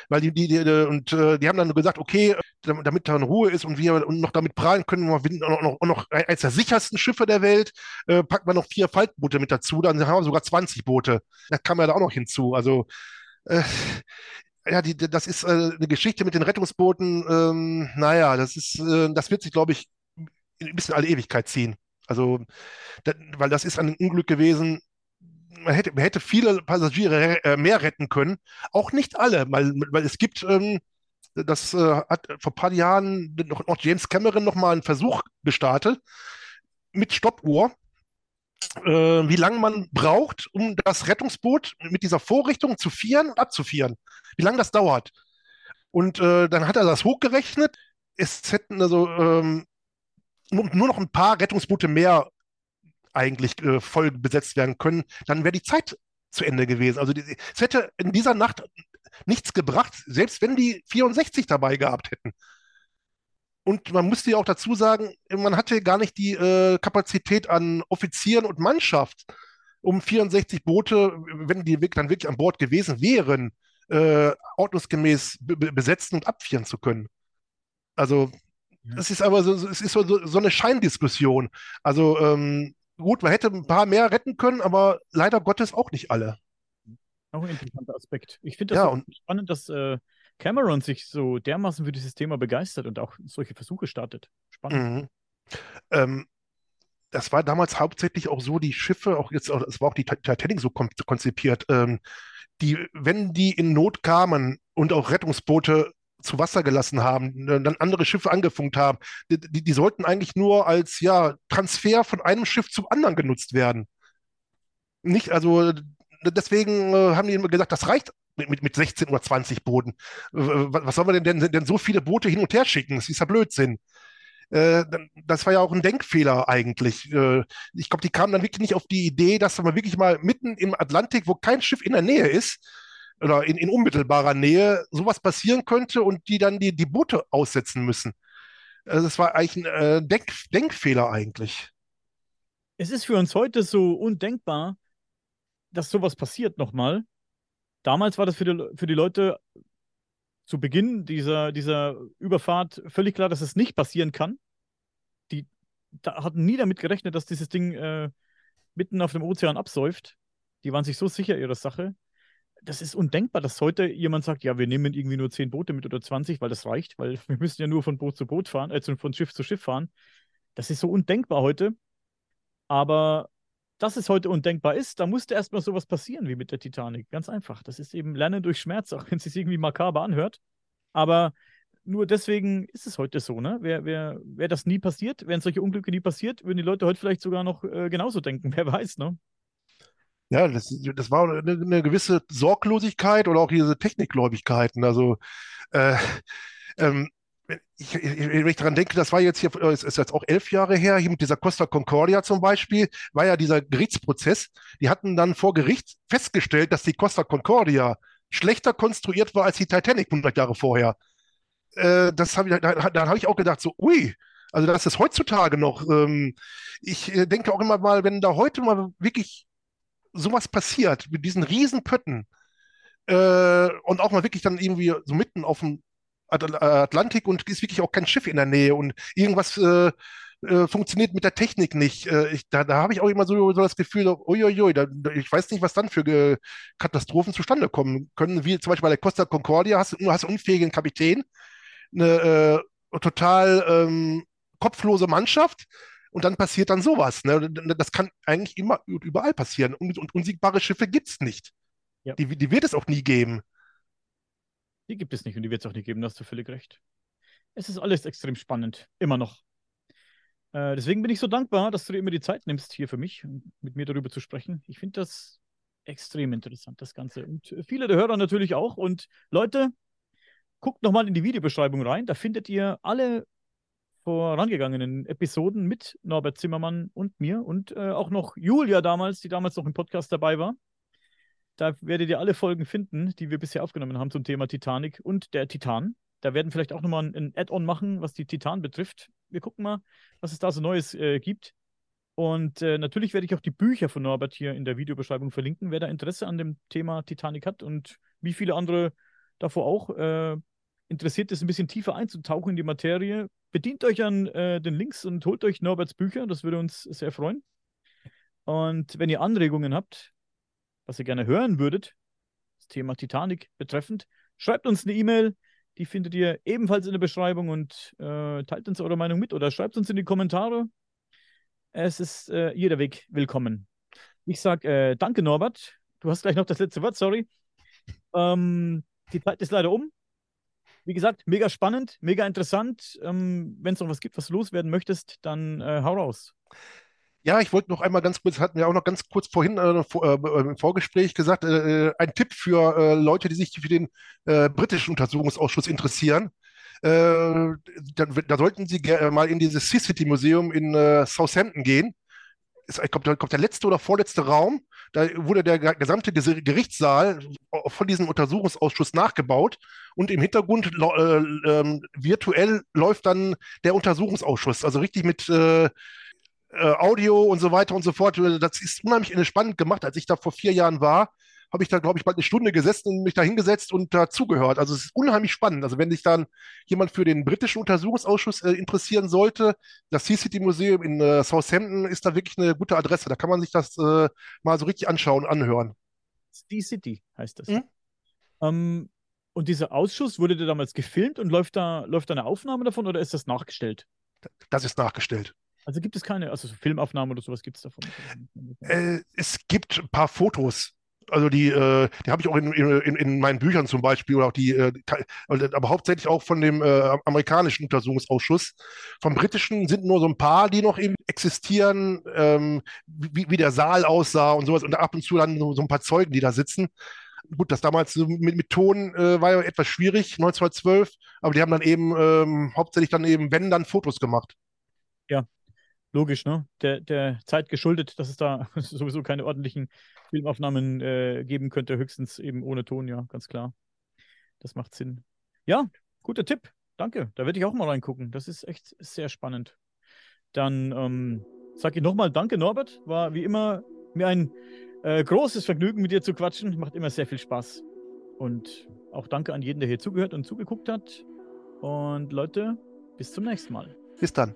Speaker 2: Weil die, die, die und äh, die haben dann gesagt, okay, damit da in Ruhe ist und wir noch damit prahlen können, wir noch, noch, noch eines der sichersten Schiffe der Welt, äh, packen wir noch vier Faltboote mit dazu, dann haben wir sogar 20 Boote. Das kam ja da auch noch hinzu. Also äh, ja, die, das ist äh, eine Geschichte mit den Rettungsbooten. Ähm, naja, das ist, äh, das wird sich, glaube ich, bis in alle Ewigkeit ziehen. Also, das, weil das ist ein Unglück gewesen. Man hätte, man hätte viele Passagiere äh, mehr retten können. Auch nicht alle, weil, weil es gibt, ähm, das äh, hat vor ein paar Jahren noch, noch James Cameron noch mal einen Versuch gestartet mit Stoppuhr, äh, wie lange man braucht, um das Rettungsboot mit dieser Vorrichtung zu vieren und abzufieren. Wie lange das dauert. Und äh, dann hat er das hochgerechnet. Es hätten also ähm, nur, noch ein paar Rettungsboote mehr eigentlich äh, voll besetzt werden können. Dann wäre die Zeit zu Ende gewesen. Also die, es hätte in dieser Nacht nichts gebracht, selbst wenn die 64 dabei gehabt hätten. Und man musste ja auch dazu sagen, man hatte gar nicht die äh, Kapazität an Offizieren und Mannschaft, um 64 Boote, wenn die dann wirklich an Bord gewesen wären, äh, ordnungsgemäß besetzen und abführen zu können. Also, es ist aber so, es ist so, so eine Scheindiskussion. Also, ähm, gut, man hätte ein paar mehr retten können, aber leider Gottes auch nicht alle.
Speaker 1: Auch ein interessanter Aspekt. Ich finde das ja, spannend, dass äh, Cameron sich so dermaßen für dieses Thema begeistert und auch solche Versuche startet. Spannend. Mhm.
Speaker 2: Ähm, das war damals hauptsächlich auch so, die Schiffe, auch jetzt, es war auch die Titanic so konzipiert, ähm, die, wenn die in Not kamen und auch Rettungsboote zu Wasser gelassen haben, dann andere Schiffe angefunkt haben, die, die, sollten eigentlich nur als ja, Transfer von einem Schiff zum anderen genutzt werden. Nicht, also deswegen äh, haben die immer gesagt, das reicht mit, mit 16 oder 20 Booten. Was soll man denn, denn, denn so viele Boote hin und her schicken? Das ist ja Blödsinn. Äh, das war ja auch ein Denkfehler eigentlich. Äh, ich glaube, die kamen dann wirklich nicht auf die Idee, dass man wirklich mal mitten im Atlantik, wo kein Schiff in der Nähe ist, oder in, in unmittelbarer Nähe, sowas passieren könnte und die dann die, die Boote aussetzen müssen. Also das war eigentlich ein äh, Denk Denkfehler eigentlich.
Speaker 1: Es ist für uns heute so undenkbar, dass sowas passiert nochmal. Damals war das für die, für die Leute zu Beginn dieser, dieser Überfahrt völlig klar, dass es nicht passieren kann. Die da hatten nie damit gerechnet, dass dieses Ding äh, mitten auf dem Ozean absäuft. Die waren sich so sicher ihrer Sache. Das ist undenkbar, dass heute jemand sagt, ja, wir nehmen irgendwie nur 10 Boote mit oder 20, weil das reicht, weil wir müssen ja nur von Boot zu Boot fahren, äh, von Schiff zu Schiff fahren. Das ist so undenkbar heute. Aber dass es heute undenkbar ist, da musste erstmal sowas passieren wie mit der Titanic. Ganz einfach. Das ist eben Lernen durch Schmerz, auch wenn es sich irgendwie makaber anhört. Aber nur deswegen ist es heute so, ne? Wäre wär, wär das nie passiert, wären solche Unglücke nie passiert, würden die Leute heute vielleicht sogar noch äh, genauso denken. Wer weiß, ne?
Speaker 2: Ja, das, das war eine, eine, gewisse Sorglosigkeit oder auch diese Technikgläubigkeiten. Also äh, ähm, ich, wenn ich daran denke, das war jetzt hier, ist, ist jetzt auch elf Jahre her, hier mit dieser Costa Concordia zum Beispiel, war ja dieser Gerichtsprozess. Die hatten dann vor Gericht festgestellt, dass die Costa Concordia schlechter konstruiert war als die Titanic 100 Jahre vorher. Äh, das hab ich, da, da habe ich auch gedacht, so, ui, also das ist heutzutage noch. Ähm, ich äh, denke auch immer mal, wenn da heute mal wirklich sowas passiert, mit diesen riesen Pötten, äh, und auch mal wirklich dann irgendwie so mitten auf dem Atlantik und ist wirklich auch kein Schiff in der Nähe und irgendwas äh, äh, funktioniert mit der Technik nicht. Äh, ich, da da habe ich auch immer so, so das Gefühl, uiuiui, da, ich weiß nicht, was dann für Katastrophen zustande kommen können, wie zum Beispiel bei der Costa Concordia hast du hast einen unfähigen Kapitän, eine äh, total ähm, kopflose Mannschaft und dann passiert dann sowas. Ne? Das kann eigentlich immer überall passieren und, und unsiegbare Schiffe gibt es nicht. Ja. Die, die wird es auch nie geben.
Speaker 1: Die gibt es nicht und die wird es auch nicht geben, da hast du völlig recht. Es ist alles extrem spannend, immer noch. Äh, deswegen bin ich so dankbar, dass du dir immer die Zeit nimmst, hier für mich, mit mir darüber zu sprechen. Ich finde das extrem interessant, das Ganze. Und viele der Hörer natürlich auch. Und Leute, guckt nochmal in die Videobeschreibung rein. Da findet ihr alle vorangegangenen Episoden mit Norbert Zimmermann und mir und äh, auch noch Julia damals, die damals noch im Podcast dabei war. Da werdet ihr alle Folgen finden, die wir bisher aufgenommen haben zum Thema Titanic und der Titan. Da werden vielleicht auch nochmal ein, ein Add-on machen, was die Titan betrifft. Wir gucken mal, was es da so Neues äh, gibt. Und äh, natürlich werde ich auch die Bücher von Norbert hier in der Videobeschreibung verlinken. Wer da Interesse an dem Thema Titanic hat und wie viele andere davor auch äh, interessiert ist, ein bisschen tiefer einzutauchen in die Materie, bedient euch an äh, den Links und holt euch Norberts Bücher. Das würde uns sehr freuen. Und wenn ihr Anregungen habt, was ihr gerne hören würdet, das Thema Titanic betreffend, schreibt uns eine E-Mail. Die findet ihr ebenfalls in der Beschreibung und äh, teilt uns eure Meinung mit oder schreibt uns in die Kommentare. Es ist äh, jeder Weg willkommen. Ich sage äh, danke, Norbert. Du hast gleich noch das letzte Wort, sorry. Ähm, die Zeit ist leider um. Wie gesagt, mega spannend, mega interessant. Ähm, Wenn es noch was gibt, was du loswerden möchtest, dann äh, hau raus.
Speaker 2: Ja, ich wollte noch einmal ganz kurz, hatten wir auch noch ganz kurz vorhin äh, vor, äh, im Vorgespräch gesagt, äh, äh ein Tipp für äh, Leute, die sich für den äh, britischen Untersuchungsausschuss interessieren. Da, da, sollten Sie mal in dieses Sea City Museum in Southampton gehen. Ist, da kommt der letzte oder vorletzte Raum. Da wurde der gesamte Gerichtssaal von diesem Untersuchungsausschuss nachgebaut und im Hintergrund ähm, virtuell läuft dann der Untersuchungsausschuss. Also richtig mit äh, Audio und so weiter und so fort. Das ist unheimlich spannend gemacht. Als ich da vor vier Jahren war, habe ich da, glaube ich, bald eine Stunde gesessen und mich da hingesetzt und dazugehört. Also es ist unheimlich spannend. Also wenn sich dann jemand für den britischen Untersuchungsausschuss äh, interessieren sollte, das Sea City Museum in äh, Southampton ist da wirklich eine gute Adresse. Da kann man sich das äh, mal so richtig anschauen, anhören.
Speaker 1: Sea City heißt das. Mhm. Ähm, und dieser Ausschuss, wurde der damals gefilmt und läuft da, läuft da eine Aufnahme davon oder ist das nachgestellt?
Speaker 2: Das ist nachgestellt.
Speaker 1: Also gibt es keine, also so Filmaufnahmen oder sowas gibt es davon?
Speaker 2: Äh, es gibt ein paar Fotos. Also die, äh, die habe ich auch in, in, in meinen Büchern zum Beispiel, oder auch die, äh, aber hauptsächlich auch von dem äh, amerikanischen Untersuchungsausschuss. Vom britischen sind nur so ein paar, die noch eben existieren, ähm, wie, wie der Saal aussah und sowas. Und ab und zu dann so, so ein paar Zeugen, die da sitzen gut, das damals mit, mit Ton äh, war ja etwas schwierig, 1912, aber die haben dann eben ähm, hauptsächlich dann eben, wenn, dann Fotos gemacht.
Speaker 1: Ja, logisch, ne? Der, der Zeit geschuldet, dass es da sowieso keine ordentlichen Filmaufnahmen äh, geben könnte, höchstens eben ohne Ton, ja, ganz klar. Das macht Sinn. Ja, guter Tipp. Danke. Da werde ich auch mal reingucken. Das ist echt sehr spannend. Dann ähm, sage ich nochmal Danke, Norbert. War wie immer mir ein äh, großes Vergnügen, mit dir zu quatschen. Macht immer sehr viel Spaß. Und auch danke an jeden, der hier zugehört und zugeguckt hat. Und Leute, bis zum nächsten Mal.
Speaker 2: Bis dann.